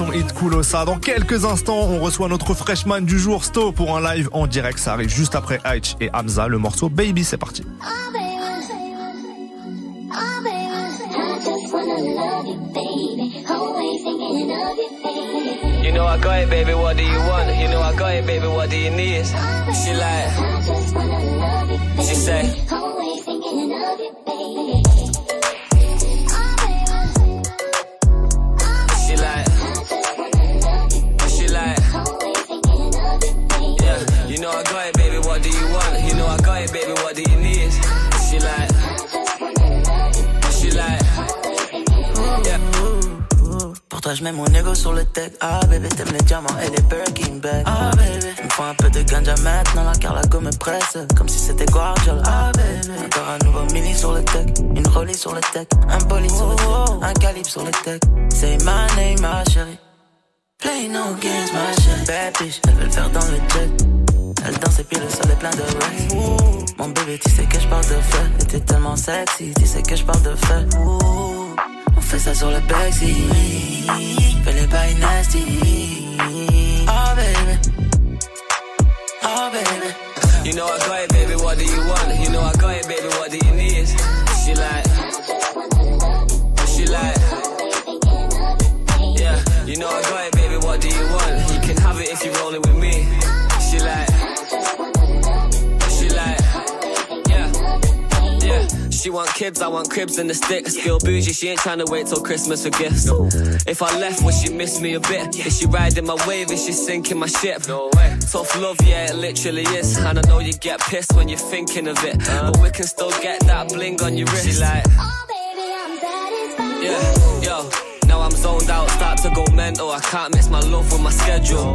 son hit Kulosa. Dans quelques instants, on reçoit notre freshman du jour, Sto, pour un live en direct. Ça arrive juste après Aich et Hamza, le morceau Baby, c'est parti. You know baby, what do you want? You know baby, what do you need? Je mets mon ego sur le tech. Ah, bébé, t'aimes les diamants et les Birkin bags. Ah, bébé, me prends un peu de ganja maintenant, car la me presse. Comme si c'était Guardiola. Ah, bébé, encore un nouveau mini sur le tech. Une rollie sur le tech. Un bolide sur le tech. Un calibre sur le tech. Say my name, ma chérie. Play no games, ma chérie. Bad bitch, elle veut le faire dans le jet. Elle danse et puis le sol est plein de racks. Mon bébé, tu sais que je parle de feu. Et t'es tellement sexy, tu sais que je parle de feu. On fait ça sur le backseat. Fais les bails nasty. Oh baby. Oh baby. You know I got it, baby, what do you want? You know I got it, baby, what do you kids, I want cribs and the sticks. Skill bougie, she ain't trying to wait till Christmas for gifts. If I left, would she miss me a bit? Is she riding my wave? Is she sinking my ship? No way. Tough love, yeah, it literally is. And I know you get pissed when you're thinking of it. But we can still get that bling on your wrist. She like, yeah, yo. Now I'm zoned out, start to go mental. I can't mix my love with my schedule.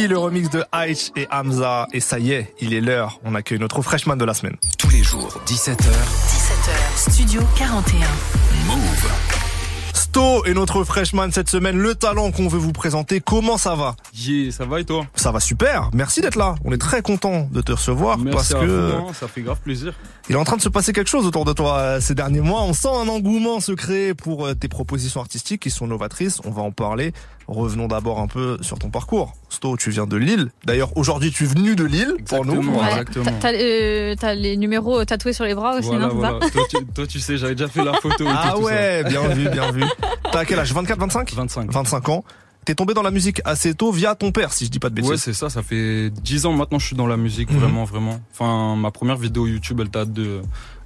Baby, le remix de Aich et Hamza. Et ça y est, il est l'heure. On accueille notre freshman de la semaine. Tous les jours, 17h. 17h, Studio 41. Move. Sto est notre freshman cette semaine, le talent qu'on veut vous présenter. Comment ça va? Yeah, ça va et toi? Ça va super. Merci d'être là. On est très content de te recevoir Merci parce à que vous, hein, ça fait grave plaisir. il est en train de se passer quelque chose autour de toi euh, ces derniers mois. On sent un engouement se créer pour euh, tes propositions artistiques qui sont novatrices. On va en parler. Revenons d'abord un peu sur ton parcours. Sto, tu viens de Lille. D'ailleurs, aujourd'hui, tu es venu de Lille pour nous. Ouais. T'as- T'as euh, t'as les numéros tatoués sur les bras aussi, Voilà, non c'est voilà. ça toi, tu, toi, tu sais, j'avais déjà fait la photo. Et Ah tout, tout ouais, ça. bien vu, bien vu. T'as quel âge? 24, 25 25. 25 ans. T'es tombé dans la musique assez tôt via ton père, si je dis pas de bêtises. Ouais, c'est ça, ça fait 10 ans maintenant que je suis dans la musique, Mhm. vraiment, vraiment. Enfin, ma première vidéo YouTube, elle date de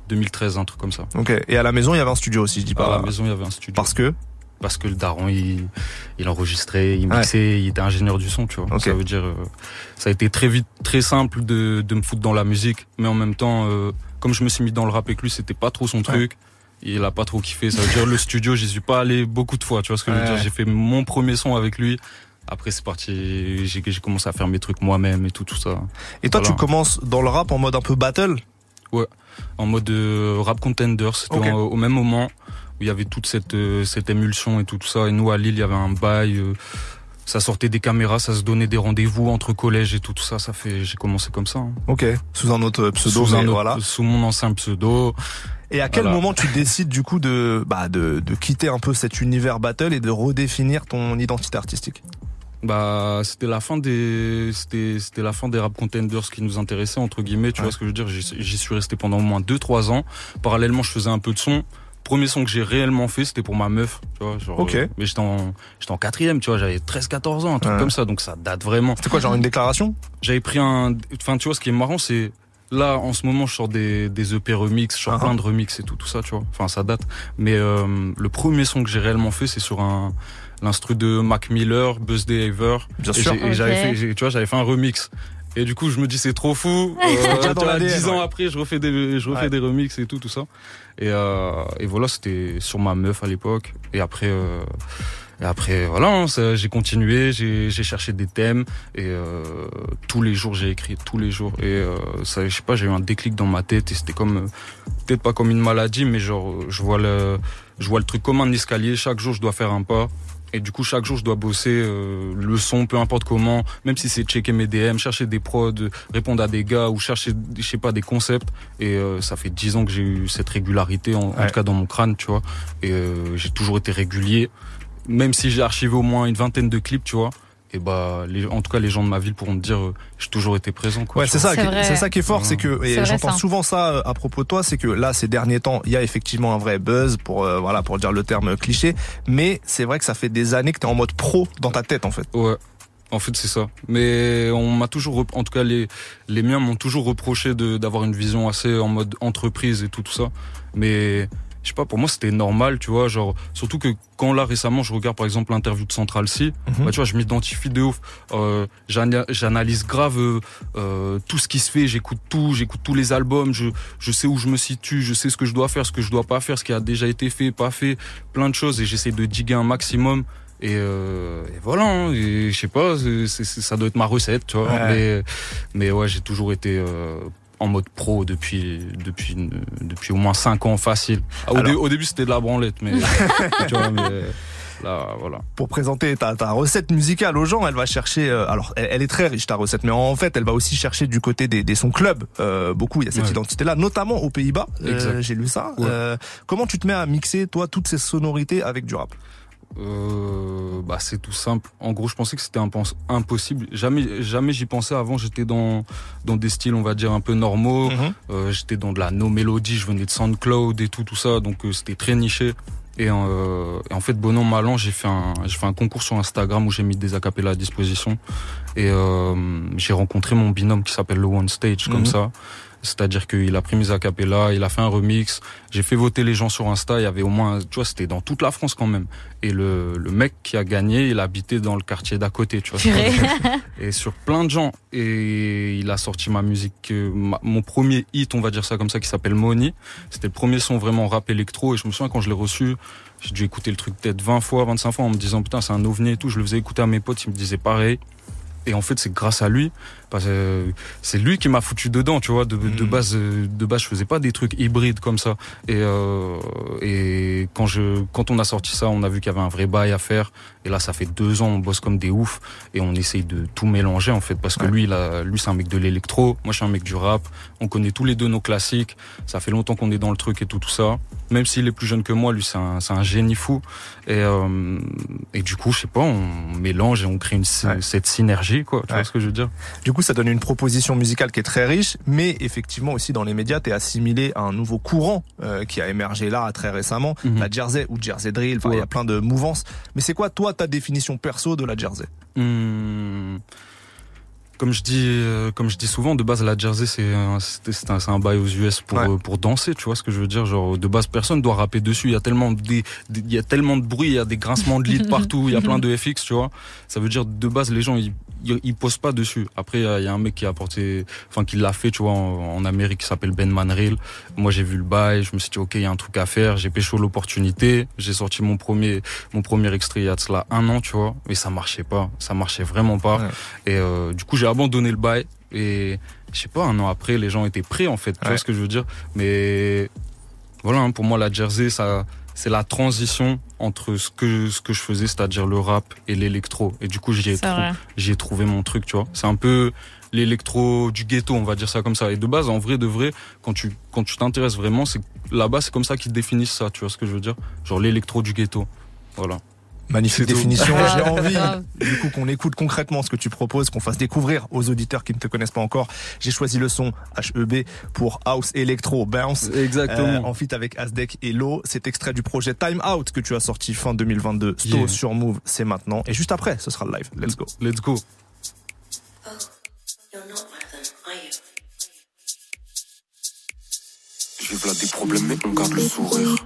2013, un truc comme ça. Ok. Et à la maison, il y avait un studio aussi, je dis pas. À la maison, il y avait un studio. Parce que Parce que le daron, il, il enregistrait, il mixait, il était ingénieur du son, tu vois. Ça veut dire, euh, ça a été très vite, très simple de, de me foutre dans la musique, mais en même temps, euh, comme je me suis mis dans le rap avec lui, c'était pas trop son truc. Il a pas trop kiffé. Ça veut dire le studio, j'y suis pas allé beaucoup de fois. Tu vois ce que je veux Ouais. dire J'ai fait mon premier son avec lui. Après, c'est parti. J'ai commencé à faire mes trucs moi-même et tout, tout ça. Et toi, Voilà. tu commences dans le rap en mode un peu battle? Ouais, en mode euh, rap contender, c'était au même moment où il y avait toute cette euh, cette émulsion et tout, ça. Et nous à Lille, il y avait un bail, euh, ça sortait des caméras, ça se donnait des rendez-vous entre collèges et tout, ça. Ça fait, j'ai commencé comme ça. hein. Ok. Sous un autre pseudo, sous, un autre- voilà. sous mon ancien pseudo. Et à quel Voilà. moment tu décides du coup de, bah, de, de quitter un peu cet univers battle et de redéfinir ton identité artistique? Bah, c'était la fin des, c'était, c'était la fin des rap contenders qui nous intéressaient entre guillemets. Tu vois ce que je veux dire J'y j'y suis resté pendant au moins 2-3 ans. Parallèlement, je faisais un peu de son. Premier son que j'ai réellement fait, c'était pour ma meuf, tu vois. Genre, Ok. euh, mais j'étais en, j'étais en quatrième, tu vois. J'avais 13-14 ans, un truc Ouais. comme ça. Donc ça date vraiment. C'était quoi, genre une déclaration? J'avais pris un, enfin, tu vois, ce qui est marrant, c'est là en ce moment, je sors des, des EP remix, je sors Ah. plein de remix et tout, tout ça, tu vois. Enfin, ça date. Mais euh, le premier son que j'ai réellement fait, c'est sur un l'instru de Mac Miller, Buzz Day Ever. Bien Et sûr. Et j'avais fait, tu vois, j'avais fait un remix. Et du coup, je me dis c'est trop fou. Euh, tu vois, l'ADN, 10 ans après, je refais des, je refais Ouais. des remixes et tout, tout ça. Et, euh, et voilà, c'était sur ma meuf à l'époque. Et après, euh, et après, voilà, hein, j'ai continué, j'ai, j'ai cherché des thèmes et euh, tous les jours j'ai écrit, tous les jours. Et euh, ça, je sais pas, j'ai eu un déclic dans ma tête et c'était comme, peut-être pas comme une maladie, mais genre, je vois le, je vois le truc comme un escalier. Chaque jour, je dois faire un pas. Et du coup, chaque jour, je dois bosser euh, le son, peu importe comment, même si c'est checker mes DM, chercher des prods, répondre à des gars ou chercher, je sais pas, des concepts. Et euh, ça fait dix ans que j'ai eu cette régularité, en, tout cas dans mon crâne, tu vois. Et euh, j'ai toujours été régulier, même si j'ai archivé au moins une vingtaine de clips, tu vois. Et bah, les, en tout cas, les gens de ma ville pourront te dire, euh, j'ai toujours été présent. Quoi, Ouais, tu c'est ça, qui- c'est ça qui est fort, c'est que et j'entends souvent ça euh, à propos de toi, c'est que là ces derniers temps, il y a effectivement un vrai buzz pour euh, voilà pour dire le terme cliché, mais c'est vrai que ça fait des années que t'es en mode pro dans ta tête en fait. Ouais. En fait, c'est ça. Mais on m'a toujours, en tout cas, les, les miens m'ont toujours reproché de, d'avoir une vision assez en mode entreprise et tout, tout ça. Mais, je sais pas, pour moi, c'était normal, tu vois, genre, surtout que quand là, récemment, je regarde, par exemple, l'interview de Central C, Mhm. bah, tu vois, je m'identifie de ouf. Euh, j'ana- j'analyse grave, euh, euh, tout ce qui se fait, j'écoute tout, j'écoute tous les albums, je, je sais où je me situe, je sais ce que je dois faire, ce que je dois pas faire, ce qui a déjà été fait, pas fait, plein de choses, et j'essaie de diguer un maximum. Et, euh, et voilà, hein, et je sais pas, ça doit être ma recette, tu vois. Ouais. Mais, mais ouais, j'ai toujours été euh, en mode pro depuis depuis depuis au moins 5 ans facile. Ah, Au, Alors- dé- au début, c'était de la branlette, mais tu vois, mais là, voilà. Pour présenter ta, ta recette musicale aux gens, elle va chercher. euh, alors, elle, elle est très riche ta recette, mais en fait, elle va aussi chercher du côté des, des sons club. Euh, beaucoup, il y a cette Ouais. identité-là, notamment aux Pays-Bas. Euh. J'ai lu ça. Ouais. Euh, comment tu te mets à mixer toi toutes ces sonorités avec du rap? Euh, bah c'est tout simple. En gros, je pensais que c'était impossible. Jamais, jamais j'y pensais avant. J'étais dans dans des styles, on va dire un peu normaux. Euh, j'étais dans de la no mélodie. Je venais de SoundCloud et tout, tout ça. Donc euh, c'était très niché. Et, euh, et en fait, bon an mal an, j'ai fait un j'ai fait un concours sur Instagram où j'ai mis des acapellas à disposition. Et euh, j'ai rencontré mon binôme qui s'appelle le One Stage, comme Mhm. ça. C'est-à-dire qu'il a pris mes acapellas, il a fait un remix. J'ai fait voter les gens sur Insta. Il y avait au moins, tu vois, c'était dans toute la France quand même. Et le, le mec qui a gagné, il habitait dans le quartier d'à côté, tu vois. Et sur plein de gens. Et il a sorti ma musique, euh, ma- mon premier hit, on va dire ça comme ça, qui s'appelle Money. C'était le premier son vraiment rap électro. Et je me souviens quand je l'ai reçu, j'ai dû écouter le truc peut-être 20 fois, 25 fois en me disant putain, c'est un ovni et tout. Je le faisais écouter à mes potes, ils me disaient pareil. Et en fait, c'est grâce à lui, parce que euh, c'est lui qui m'a foutu dedans, tu vois. De, de base, euh, de base, je faisais pas des trucs hybrides comme ça. Et, euh, et quand je, quand on a sorti ça, on a vu qu'il y avait un vrai bail à faire. Et là, ça fait deux ans, on bosse comme des oufs et on essaye de tout mélanger en fait, parce que lui, lui, c'est un mec de l'électro, moi, je suis un mec du rap. On connaît tous les deux nos classiques. Ça fait longtemps qu'on est dans le truc et tout, tout ça. Même s'il est plus jeune que moi, lui, c'est un, génie fou. Et, euh, et du coup, je sais pas, on mélange et on crée une, cette synergie, quoi. Tu Ouais. vois ce que je veux dire? Du coup, ça donne une proposition musicale qui est très riche, mais effectivement aussi dans les médias, t'es assimilé à un nouveau courant euh, qui a émergé là très récemment, la Jersey ou Jersey Drill. Enfin, il y a plein de mouvances. Mais c'est quoi, toi, ta définition perso de la Jersey? Hmm. Comme je dis, euh, comme je dis souvent, de base la Jersey c'est un, un, bail aux US pour euh, pour danser, tu vois ce que je veux dire? Genre de base personne doit rapper dessus. Il y a tellement de, des- des- il y a tellement de bruit, il y a des grincements de lead partout, il y a plein de FX, tu vois? Ça veut dire de base les gens ils ils, ils posent pas dessus. Après il y a- il un mec qui a apporté, enfin qui l'a fait, tu vois, en, en Amérique qui s'appelle Ben Manril. Moi j'ai vu le bail, je me suis dit ok il y a un truc à faire. J'ai pécho l'opportunité. J'ai sorti mon premier mon premier extrait il y a de cela un an, tu vois. Mais ça marchait pas, ça marchait vraiment pas. Et euh, du coup, j'ai abandonné le bail. Et je sais pas, un an après, les gens étaient prêts, en fait. Tu vois ce que je veux dire? Mais voilà, hein, pour moi, la Jersey, ça, c'est la transition entre ce que, ce que je faisais, c'est-à-dire le rap et l'électro. Et du coup, j'y ai, trou- trouvé mon truc, tu vois. C'est un peu l'électro du ghetto, on va dire ça comme ça. Et de base, en vrai, de vrai, quand tu, quand tu t'intéresses vraiment, c'est là-bas, c'est comme ça qu'ils définissent ça, tu vois ce que je veux dire? Genre l'électro du ghetto. Voilà. Magnifique définition. J'ai Ah, envie, du coup, qu'on écoute concrètement ce que tu proposes, qu'on fasse découvrir aux auditeurs qui ne te connaissent pas encore. J'ai choisi le son HEB pour House Electro Bounce. Exactement. Euh, en fit avec Asdek et Lo. C'est extrait du projet Time Out que tu as sorti fin 2022. Sto Yeah. sur Move, c'est maintenant. Et juste après, ce sera le live. Let's go. Let's go. J'ai v'là des problèmes mais on garde le sourire.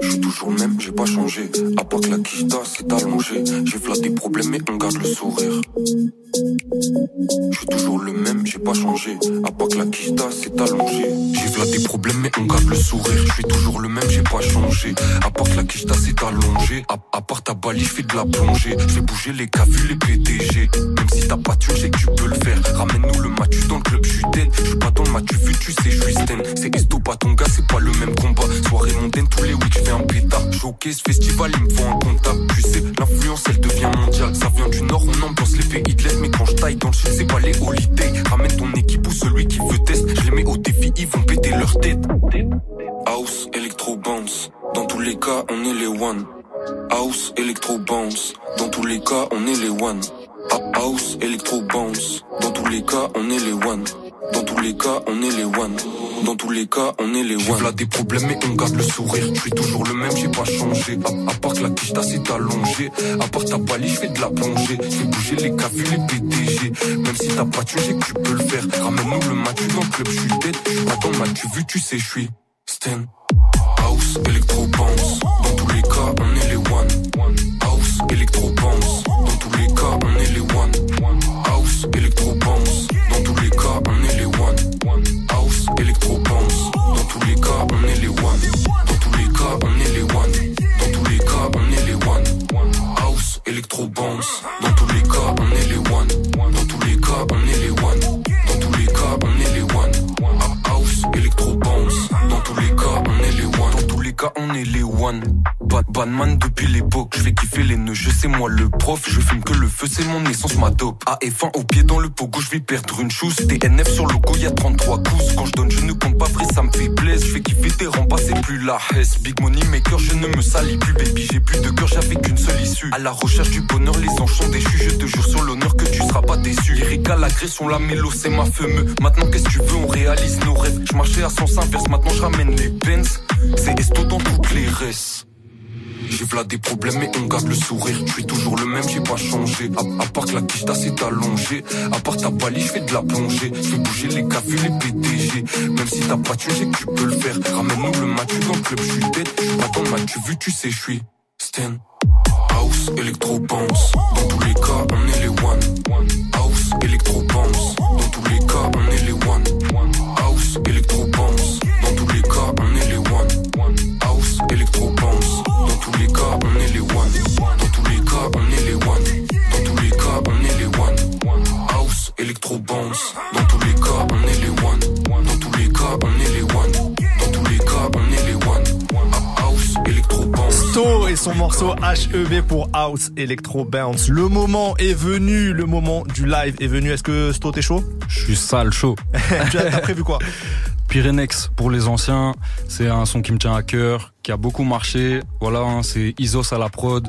Je suis toujours le même, j'ai pas changé. À part que la quicheta s'est allongée J'ai v'là des problèmes mais on garde le sourire. Je suis toujours le même, j'ai pas changé. À part que la quicheta s'est allongée J'ai v'là des problèmes mais on garde le sourire. Je suis toujours le même, j'ai pas changé. À part que la quicheta s'est allongée à, part ta balie, je fais de la plongée. Je fais bouger les cas vu les PDG Même si t'as pas je sais que tu peux le faire. Ramène-nous le match dans le club, je suis dead. Je suis pas dans le match, tu tu sais, je suis C'est Esto, pas ton gars, c'est pas le même combat. Soirée mondaine, tous les week, je fais un pétard. Showcase, festival, il me faut un contact Tu sais, l'influence, elle devient mondiale. Ça vient du nord, on ambiance les pays de l'Est Mais quand je taille dans le sud, c'est pas les holidays. Ramène ton équipe ou celui qui veut test. Je les mets au défi, ils vont péter leur tête. House, electro bounce. Dans tous les cas, on est les one. House, électro bounce. Dans tous les cas, on est les one. House, électro bounce. Dans tous les cas, on est les one. Dans tous les cas, on est les one. Dans tous les cas, on est les one. J'ai là des problèmes mais on garde le sourire. Je suis toujours le même, j'ai pas changé. À, à part que la quiche t'as s'est allongée. À part ta balie, je fais de la plongée. Je fais bouger les cafés, les PDG. Même si t'as pas tu sais que tu peux le faire. Ramène-nous le match dans le club, je suis dead. Je suis pas dans le match, tu vu, tu sais, je suis Sten. House, électro bounce. Dans tous les cas, on est les one. House, électro bounce. Moi le prof, je fume que le feu, c'est mon essence, ma dope. A F1 au pied dans le pogo, je vais perdre une chose. TNF sur le logo, y a 33 coups. Quand je donne, je ne compte pas vrai, ça me fait plaisir. Je fais kiffer tes rangs, c'est plus la hesse. Big money maker, je ne me salis plus, baby. J'ai plus de cœur, j'avais qu'une seule issue. À la recherche du bonheur, les anges sont déchus. Je te jure sur l'honneur que tu seras pas déçu. Lyrique l'agression, la mélo, c'est ma femme. Maintenant, qu'est-ce que tu veux, on réalise nos rêves. Je marchais à sens inverse, maintenant je ramène les pens. C'est esto dans toutes les restes. J'ai v'là des problèmes mais on garde le sourire. Je suis toujours le même, j'ai pas changé. À, part que la quiche s'est allongée. À part ta balie, je fais de la plongée. Je bouger les cafés, les PDG Même si t'as pas tu sais que tu peux le faire. Ramène-nous le match dans le club, je suis suis pas le match, tu vu, tu sais, je suis Stan House, électro bounce. Dans tous les cas, on est les one. House, électro bounce. Dans tous les cas, on est les électro bounce Dans tous les cas, on est les one Dans tous les cas, on est les one Dans tous les cas, on est les one House, électro bounce Sto et son morceau HEB pour House Electro Bounce. Le moment est venu, le moment du live est venu. Est-ce que Sto t'es chaud? Je suis sale chaud. Tu as t'as prévu quoi? Pyrenex pour les anciens, c'est un son qui me tient à cœur, qui a beaucoup marché. Voilà, hein, c'est Isos à la prod.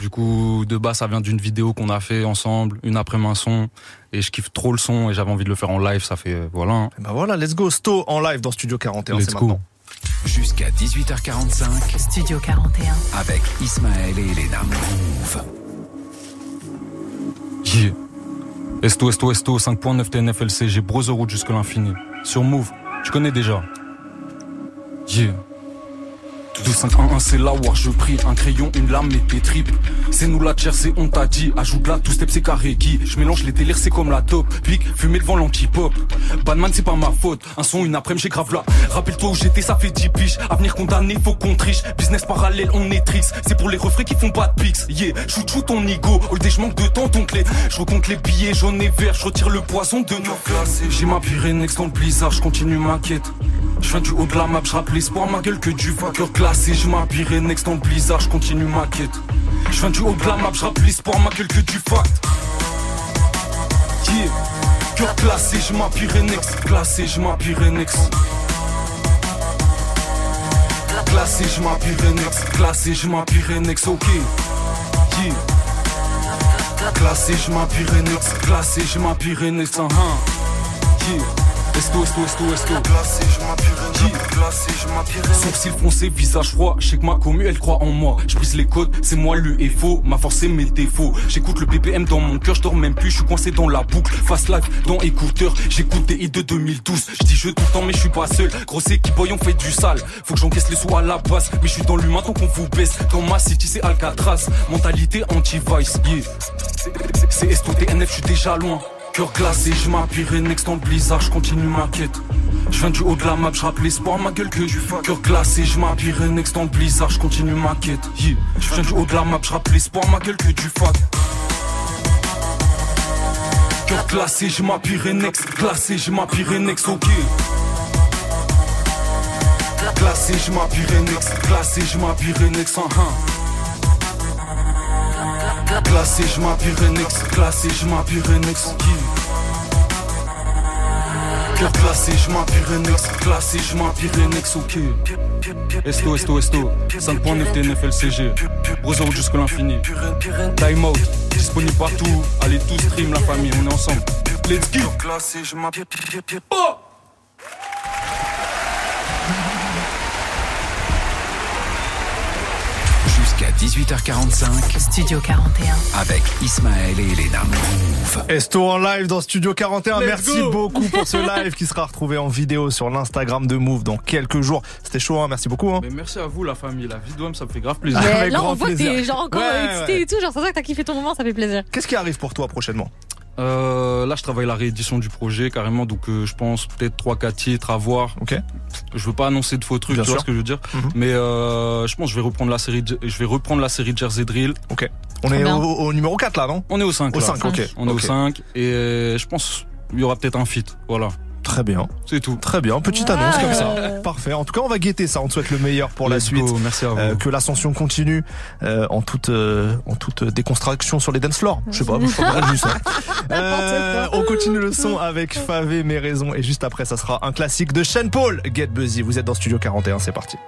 Du coup, de base, ça vient d'une vidéo qu'on a fait ensemble, une après un son, et je kiffe trop le son et j'avais envie de le faire en live. Ça fait euh, voilà. hein. Bah voilà, let's go Sto en live dans Studio 41. Let's c'est go. maintenant. Jusqu'à 18h45 Studio 41. avec Ismaël et Elena. Move. Yeah. Esto, esto, esto, 5.9 TNFLC, j'ai Brotherhood jusque l'infini. Sur Move, tu connais déjà. Yeah. 2, 5, 1, 1, c'est là où je prie Un crayon, une lame et tes tripes. C'est nous la c'est on t'a dit. Ajoute là, tout step c'est carré qui. Je mélange les délires c'est comme la top. Pique, fumer devant l'anti-pop. Badman c'est pas ma faute. Un son, une après-midi j'ai grave là Rappelle-toi où j'étais ça fait 10 piges Avenir condamné, faut qu'on triche. Business parallèle, on est tricks C'est pour les refrains qui font pas de pics Yeah, shoot ton ego. Day je manque de temps donc les Je recompte les billets jaunes et verts. Je retire le poison de nos classes J'ai ma Pyrénex dans le blizzard. Je continue ma quête. Je viens du haut de la map, je l'espoir, ma gueule que du fucker classé. Je m'habillerai next dans le blizzard, je continue ma quête. Je viens du haut de la map, je l'espoir, ma gueule que du fact. Yeah, cœur classé, je m'habillerai next. Classé, je m'habillerai next. Classé, je m'habillerai next. Classé, je m'habillerai next, ok. Yeah. Classé, je m'habillerai next. Classé, je m'habillerai next, uh. Yeah. Esto, esto, esto, esto. Glacé, je m'appuierai, glacé, je m'appuierai. Sourcils foncés, visage froid. Je sais que ma commu, elle croit en moi. Je brise les codes, c'est moi le et faux. Ma force, c'est mes défauts. J'écoute le BPM dans mon cœur, je dors même plus. Je suis coincé dans la boucle. Fast life dans écouteur. J'écoute des hits de 2012. Je dis je tout le temps, mais je suis pas seul. Grosse équipe, boy, on fait du sale. Faut que j'encaisse les sous à la base. Mais je suis dans l'humain tant qu'on vous baisse. Dans ma city, c'est Alcatraz. Mentalité anti-vice, yeah. C'est Esto TNF, je suis déjà loin. Cœur glacé, je m'appuierai next dans le blizzard, je continue ma quête. Je viens du haut de la map, je l'espoir, ma gueule que du fuck. Cœur glacé, je m'appuierai next dans le blizzard, je continue ma quête. Yeah. Je viens du haut de la map, je l'espoir, ma gueule que du fuck. Cœur glacé, je m'appuierai next. Glacé, je m'appuierai next, ok. Glacé, je m'appuierai next. Glacé, je m'appuierai next, uh -huh. Classé, je m'appuierai next. Classé, je m'appuierai next. Yeah. Cœur classé, je m'appyrenex, classé, je m'apyrenex, ok. Esto, esto, esto. 5.9 TNF LCG. Brotherhood jusqu'à l'infini. Time out. Disponible partout. Allez tous stream la famille, on est ensemble. Let's go. classé, je m'appelle. Oh 18h45. Studio 41. Avec Ismaël et Elena. Move. Esto en live dans Studio 41. Let's merci go. beaucoup pour ce live qui sera retrouvé en vidéo sur l'Instagram de Move dans quelques jours. C'était chaud, hein. merci beaucoup. hein. Mais merci à vous, la famille. La vie d'homme, ça me fait grave plaisir. Ouais. Mais Avec là, grand on voit que plaisir. t'es genre encore Ouais, excité ouais. et tout. Genre, c'est ça que t'as kiffé ton moment, ça fait plaisir. Qu'est-ce qui arrive pour toi prochainement? Euh, là, je travaille la réédition du projet carrément, donc euh, je pense peut-être 3-4 titres à voir. Ok. Je veux pas annoncer de faux trucs, Bien tu vois ce que je veux dire. Mhm. Mais euh, je pense que je vais reprendre la série, de- je vais reprendre la série Jersey Drill. Ok. On est au, au numéro 4 là, non? On est au 5 Au là. 5, ok. On est au Ok. 5 et je pense il y aura peut-être un feat. Voilà, Très bien. c'est tout. Très bien. Petite annonce comme ça. Parfait. En tout cas, on va guetter ça. On te souhaite le meilleur pour la suite. go, Merci à vous. Euh, que l'ascension continue euh, en toute euh, en toute déconstruction sur les dance floors. Je sais pas, je ça. Euh, on continue le son avec Favé mes raisons et juste après ça sera un classique de Sean Paul, Get Buzzy. Vous êtes dans Studio 41, c'est parti.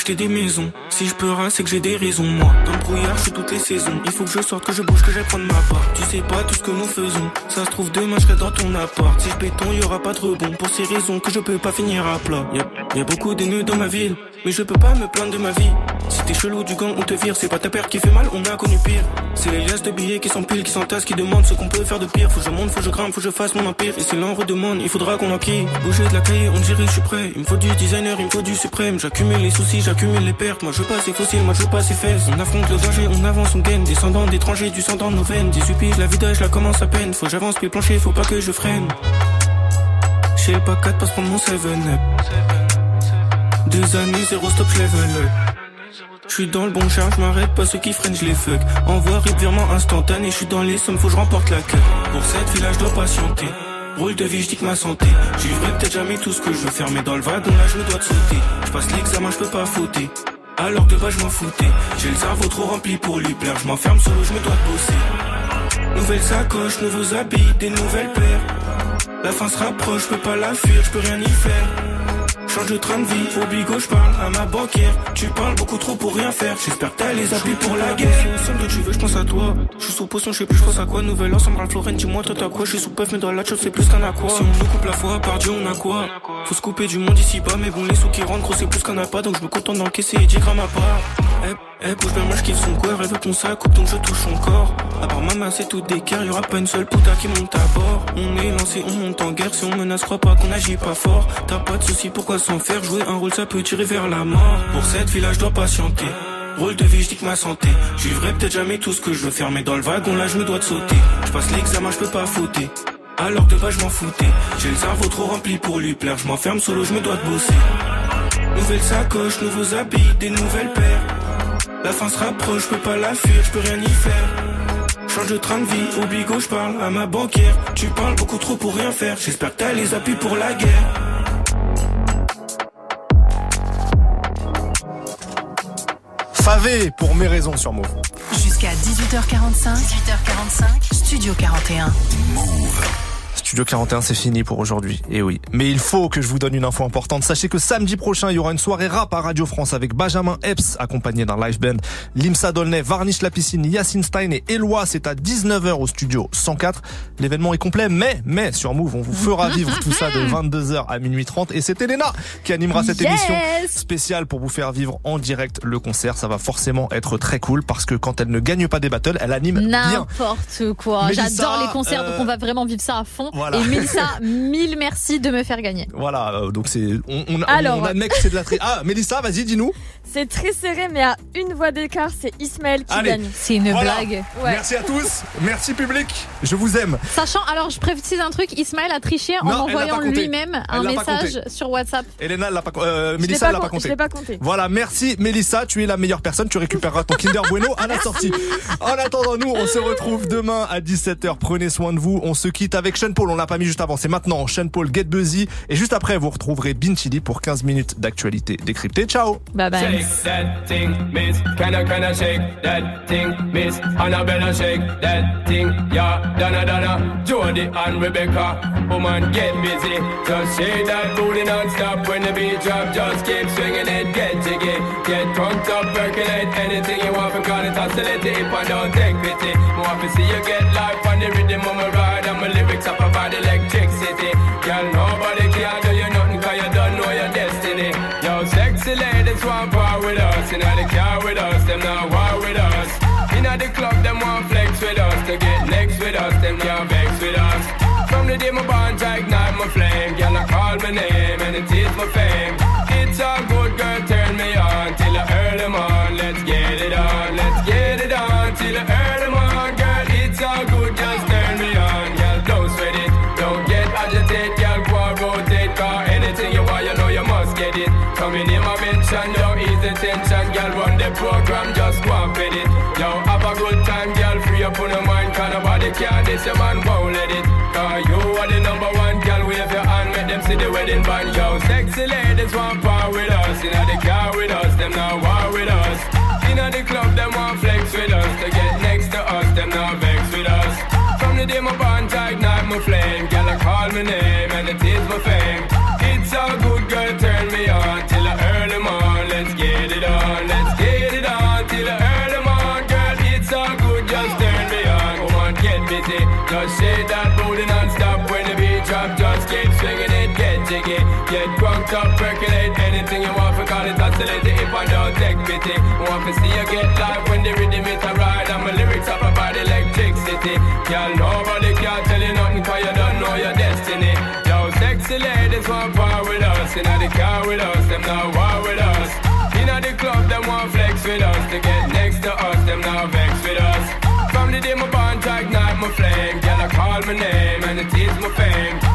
Acheter des maisons. Si je peux rien, c'est que j'ai des raisons. Moi, dans le brouillard, je suis toutes les saisons. Il faut que je sorte, que je bouge, que j'aille prendre ma part. Tu sais pas tout ce que nous faisons. Ça se trouve, demain, je serai dans ton appart. Si je béton, y aura pas de rebond. Pour ces raisons que je peux pas finir à plat. Y a, y a beaucoup d'ennemis dans ma ville. Mais je peux pas me plaindre de ma vie. Si t'es chelou du gang, on te vire. C'est pas ta père qui fait mal, on a connu pire. C'est les liasses de billets qui s'empilent, qui s'entassent, qui demandent ce qu'on peut faire de pire. Faut que je monte, faut que je grimpe, faut que je fasse mon empire. Et si l'on redemande, il faudra qu'on enquille. Bouger de la cahier, on dirait je suis prêt. Il me faut du designer, il me faut du suprême. J'accumule les soucis, j'accumule les pertes. Moi je veux pas ces fossiles, moi je veux pas ces fesses. On affronte le danger, on avance, on gagne. Descendant d'étrangers, du sang dans nos veines. Des UP, la vida, je la commence à peine. Faut j'avance, puis plancher, faut pas que je freine. Chez le pas 4, passe prendre mon 7-up. Deux années, zéro stop, je level up. Je suis dans le bon charge, je m'arrête pas ceux qui freinent, je les fuck. Envoie rip virement instantané, je suis dans les sommes, faut que je remporte la queue. Pour cette village, je dois patienter. Rôle de vie, je dis que ma santé. J'y ferai peut-être jamais tout ce que je veux faire, mais dans le wagon là, je dois de sauter. Je passe l'examen, je peux pas fauter. Alors que de bas, je m'en foutais. J'ai le cerveau trop rempli pour lui plaire. Je m'enferme solo, je me dois de bosser. Nouvelle sacoche, nouveaux habits, des nouvelles paires. La fin se rapproche, je peux pas la fuir, je peux rien y faire. Change de train de vie, au bigot, je parle à ma banquière. Tu parles beaucoup trop pour rien faire. J'espère que t'as les appuis pour la guerre. Somme de tu veux, je pense à toi. Je suis sous potion, je sais plus, je pense à quoi. Nouvelle ensemble, Florent, dis-moi, toi t'as quoi. Je suis sous puff, mais dans la chop, c'est plus qu'un aqua. Si on nous coupe la foi, par Dieu, on a quoi? Faut se couper du monde ici bas, mais bon, les sous qui rentrent, gros, c'est plus qu'un appât. Donc je me contente d'encaisser 10 grammes à part. Eh, eh, bouge bien, moi je kiffe son corps. Elle veut qu'on s'accoupe, donc je touche son. À part ma main, c'est tout d'équerre. Y'aura pas une seule puta qui monte à bord. On est lancé, on monte en guerre. Si on menace, crois pas qu'on agit pas fort. T'as pas de soucis, pourquoi s'en faire Jouer un rôle, ça peut tirer vers la mort. Pour cette village, je dois patienter. Rôle de vie, je dis que ma santé. Je vivrai peut-être jamais tout ce que je veux faire, mais dans le wagon là, je me dois de sauter. Je passe l'examen, je peux pas fauter. Alors que de je m'en foutais. J'ai le cerveau trop rempli pour lui plaire. Je m'enferme solo, je me dois de bosser. Nouvelle sacoche, nouveaux habits, des nouvelles paires. La fin se rapproche, je peux pas la fuir, je peux rien y faire. Change de train de vie, au bigot, je parle à ma banquière. Tu parles beaucoup trop pour rien faire. J'espère que t'as les appuis pour la guerre. Pour mes raisons sur Move. Jusqu'à 18h45. 18h45. Studio 41. Studio 41, c'est fini pour aujourd'hui. Et oui. Mais il faut que je vous donne une info importante. Sachez que samedi prochain, il y aura une soirée rap à Radio France avec Benjamin Epps, accompagné d'un live band. Limsa Dolnay, Varnish La Piscine, Yacine Stein et Eloi. C'est à 19h au studio 104. L'événement est complet, mais, mais, sur Move, on vous fera vivre tout ça de 22h à minuit 30. Et c'est Elena qui animera cette Yes émission spéciale pour vous faire vivre en direct le concert. Ça va forcément être très cool parce que quand elle ne gagne pas des battles, elle anime bien. N'importe quoi. J'adore les concerts, euh, donc on va vraiment vivre ça à fond. Voilà. Et Mélissa, mille merci de me faire gagner. Voilà, euh, donc c'est on, on, Alors. on admet que c'est de la tri. Ah, Mélissa, vas-y, dis-nous. C'est très serré, mais à une voix d'écart, c'est Ismaël qui Allez. gagne. C'est une Voilà. blague. Ouais. Merci à tous, merci public, je vous aime. Sachant, alors je précise un truc, Ismaël a triché en Non, elle l'a envoyant pas compté. lui-même un Elle l'a pas message sur WhatsApp. Elena, elle l'a pas, euh, Je l'ai Mélissa, elle l'a pas pas con- compté. Je l'ai pas compté. Voilà, merci Mélissa, tu es la meilleure personne, tu récupéreras ton Kinder Bueno à la sortie. En attendant, nous, on se retrouve demain à 17h. Prenez soin de vous. On se quitte avec Sean Paul, on l'a pas mis juste avant, c'est maintenant. Sean Paul, Get Buzzy. Et juste après, vous retrouverez Bin Chili pour 15 minutes d'actualité décryptée. Ciao Bye bye. Shake that thing, miss. Kinda, kinda shake that thing, miss? Annabella shake that thing, yeah. Donna, Donna, Jody and Rebecca. Woman, get busy. Just shake that booty non-stop when the beat drop. Just keep swinging it, get jiggy. Get drunk up, percolate anything you want. Call it oscillate if I don't take pity. More to see you get life on the rhythm of my ride. And my lyrics up about electricity. Girl, nobody can do you nothing cause you don't know your destiny. Yo, sexy ladies want part with us. Inna the car with us, them not war with us. Inna the club, them want flex with us. To get next with us, them can't vex with us. From the day my bond, I ignite my flame. Girl, I call my name and it is my fame. It's all good, Cause nobody can this, your man won't let it. Cause you are the number one, girl, wave your hand, make them see the wedding band. Yo, sexy ladies want part with us. Inna the car with us, them not war with us. Inna the club, them want flex with us. To get next to us, them not vex with us. From the day my bond, I ignite my flame. Girl, I call my name To see you get live when the rhythm is a ride. And my lyrics up about electricity. Girl, nobody can tell you nothing cause you don't know your destiny. Yo, sexy ladies want part with us. Inna the car with us, them not war with us. Inna the club, them want flex with us. To get next to us, them not vex with us. From the day my bond, ignite my flame. Girl, I call my name and it is my fame.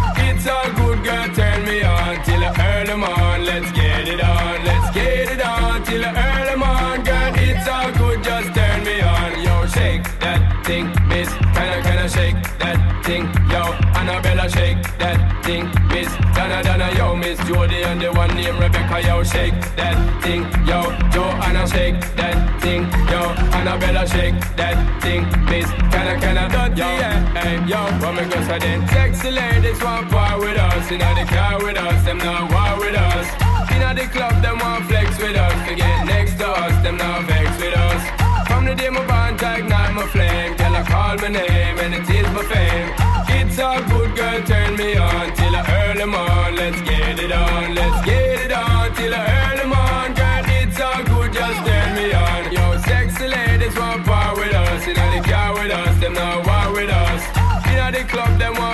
And the one named Rebecca, yo, shake that thing. Yo, Joanna, shake that thing. Yo, Annabella, shake that thing, miss. Kinda, kinda, dirty, yeah. Hey, yo, what me go say then? Sexy ladies want part with us. Inna the car with us, them not war with us. Inna the club, them want flex with us. To get next to us, them not vex with us. From the day my bond, I ignite my flame. Girl, I call my name and it is my fame. It's all good, girl, turn me on till I earn them on. Let's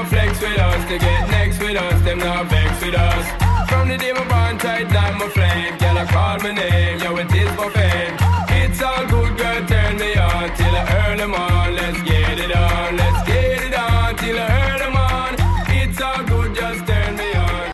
want flex with us. To get next with us, them not vex with us. From the day my bond tight, like my flame. Girl, I call my name, yo, it is my fame.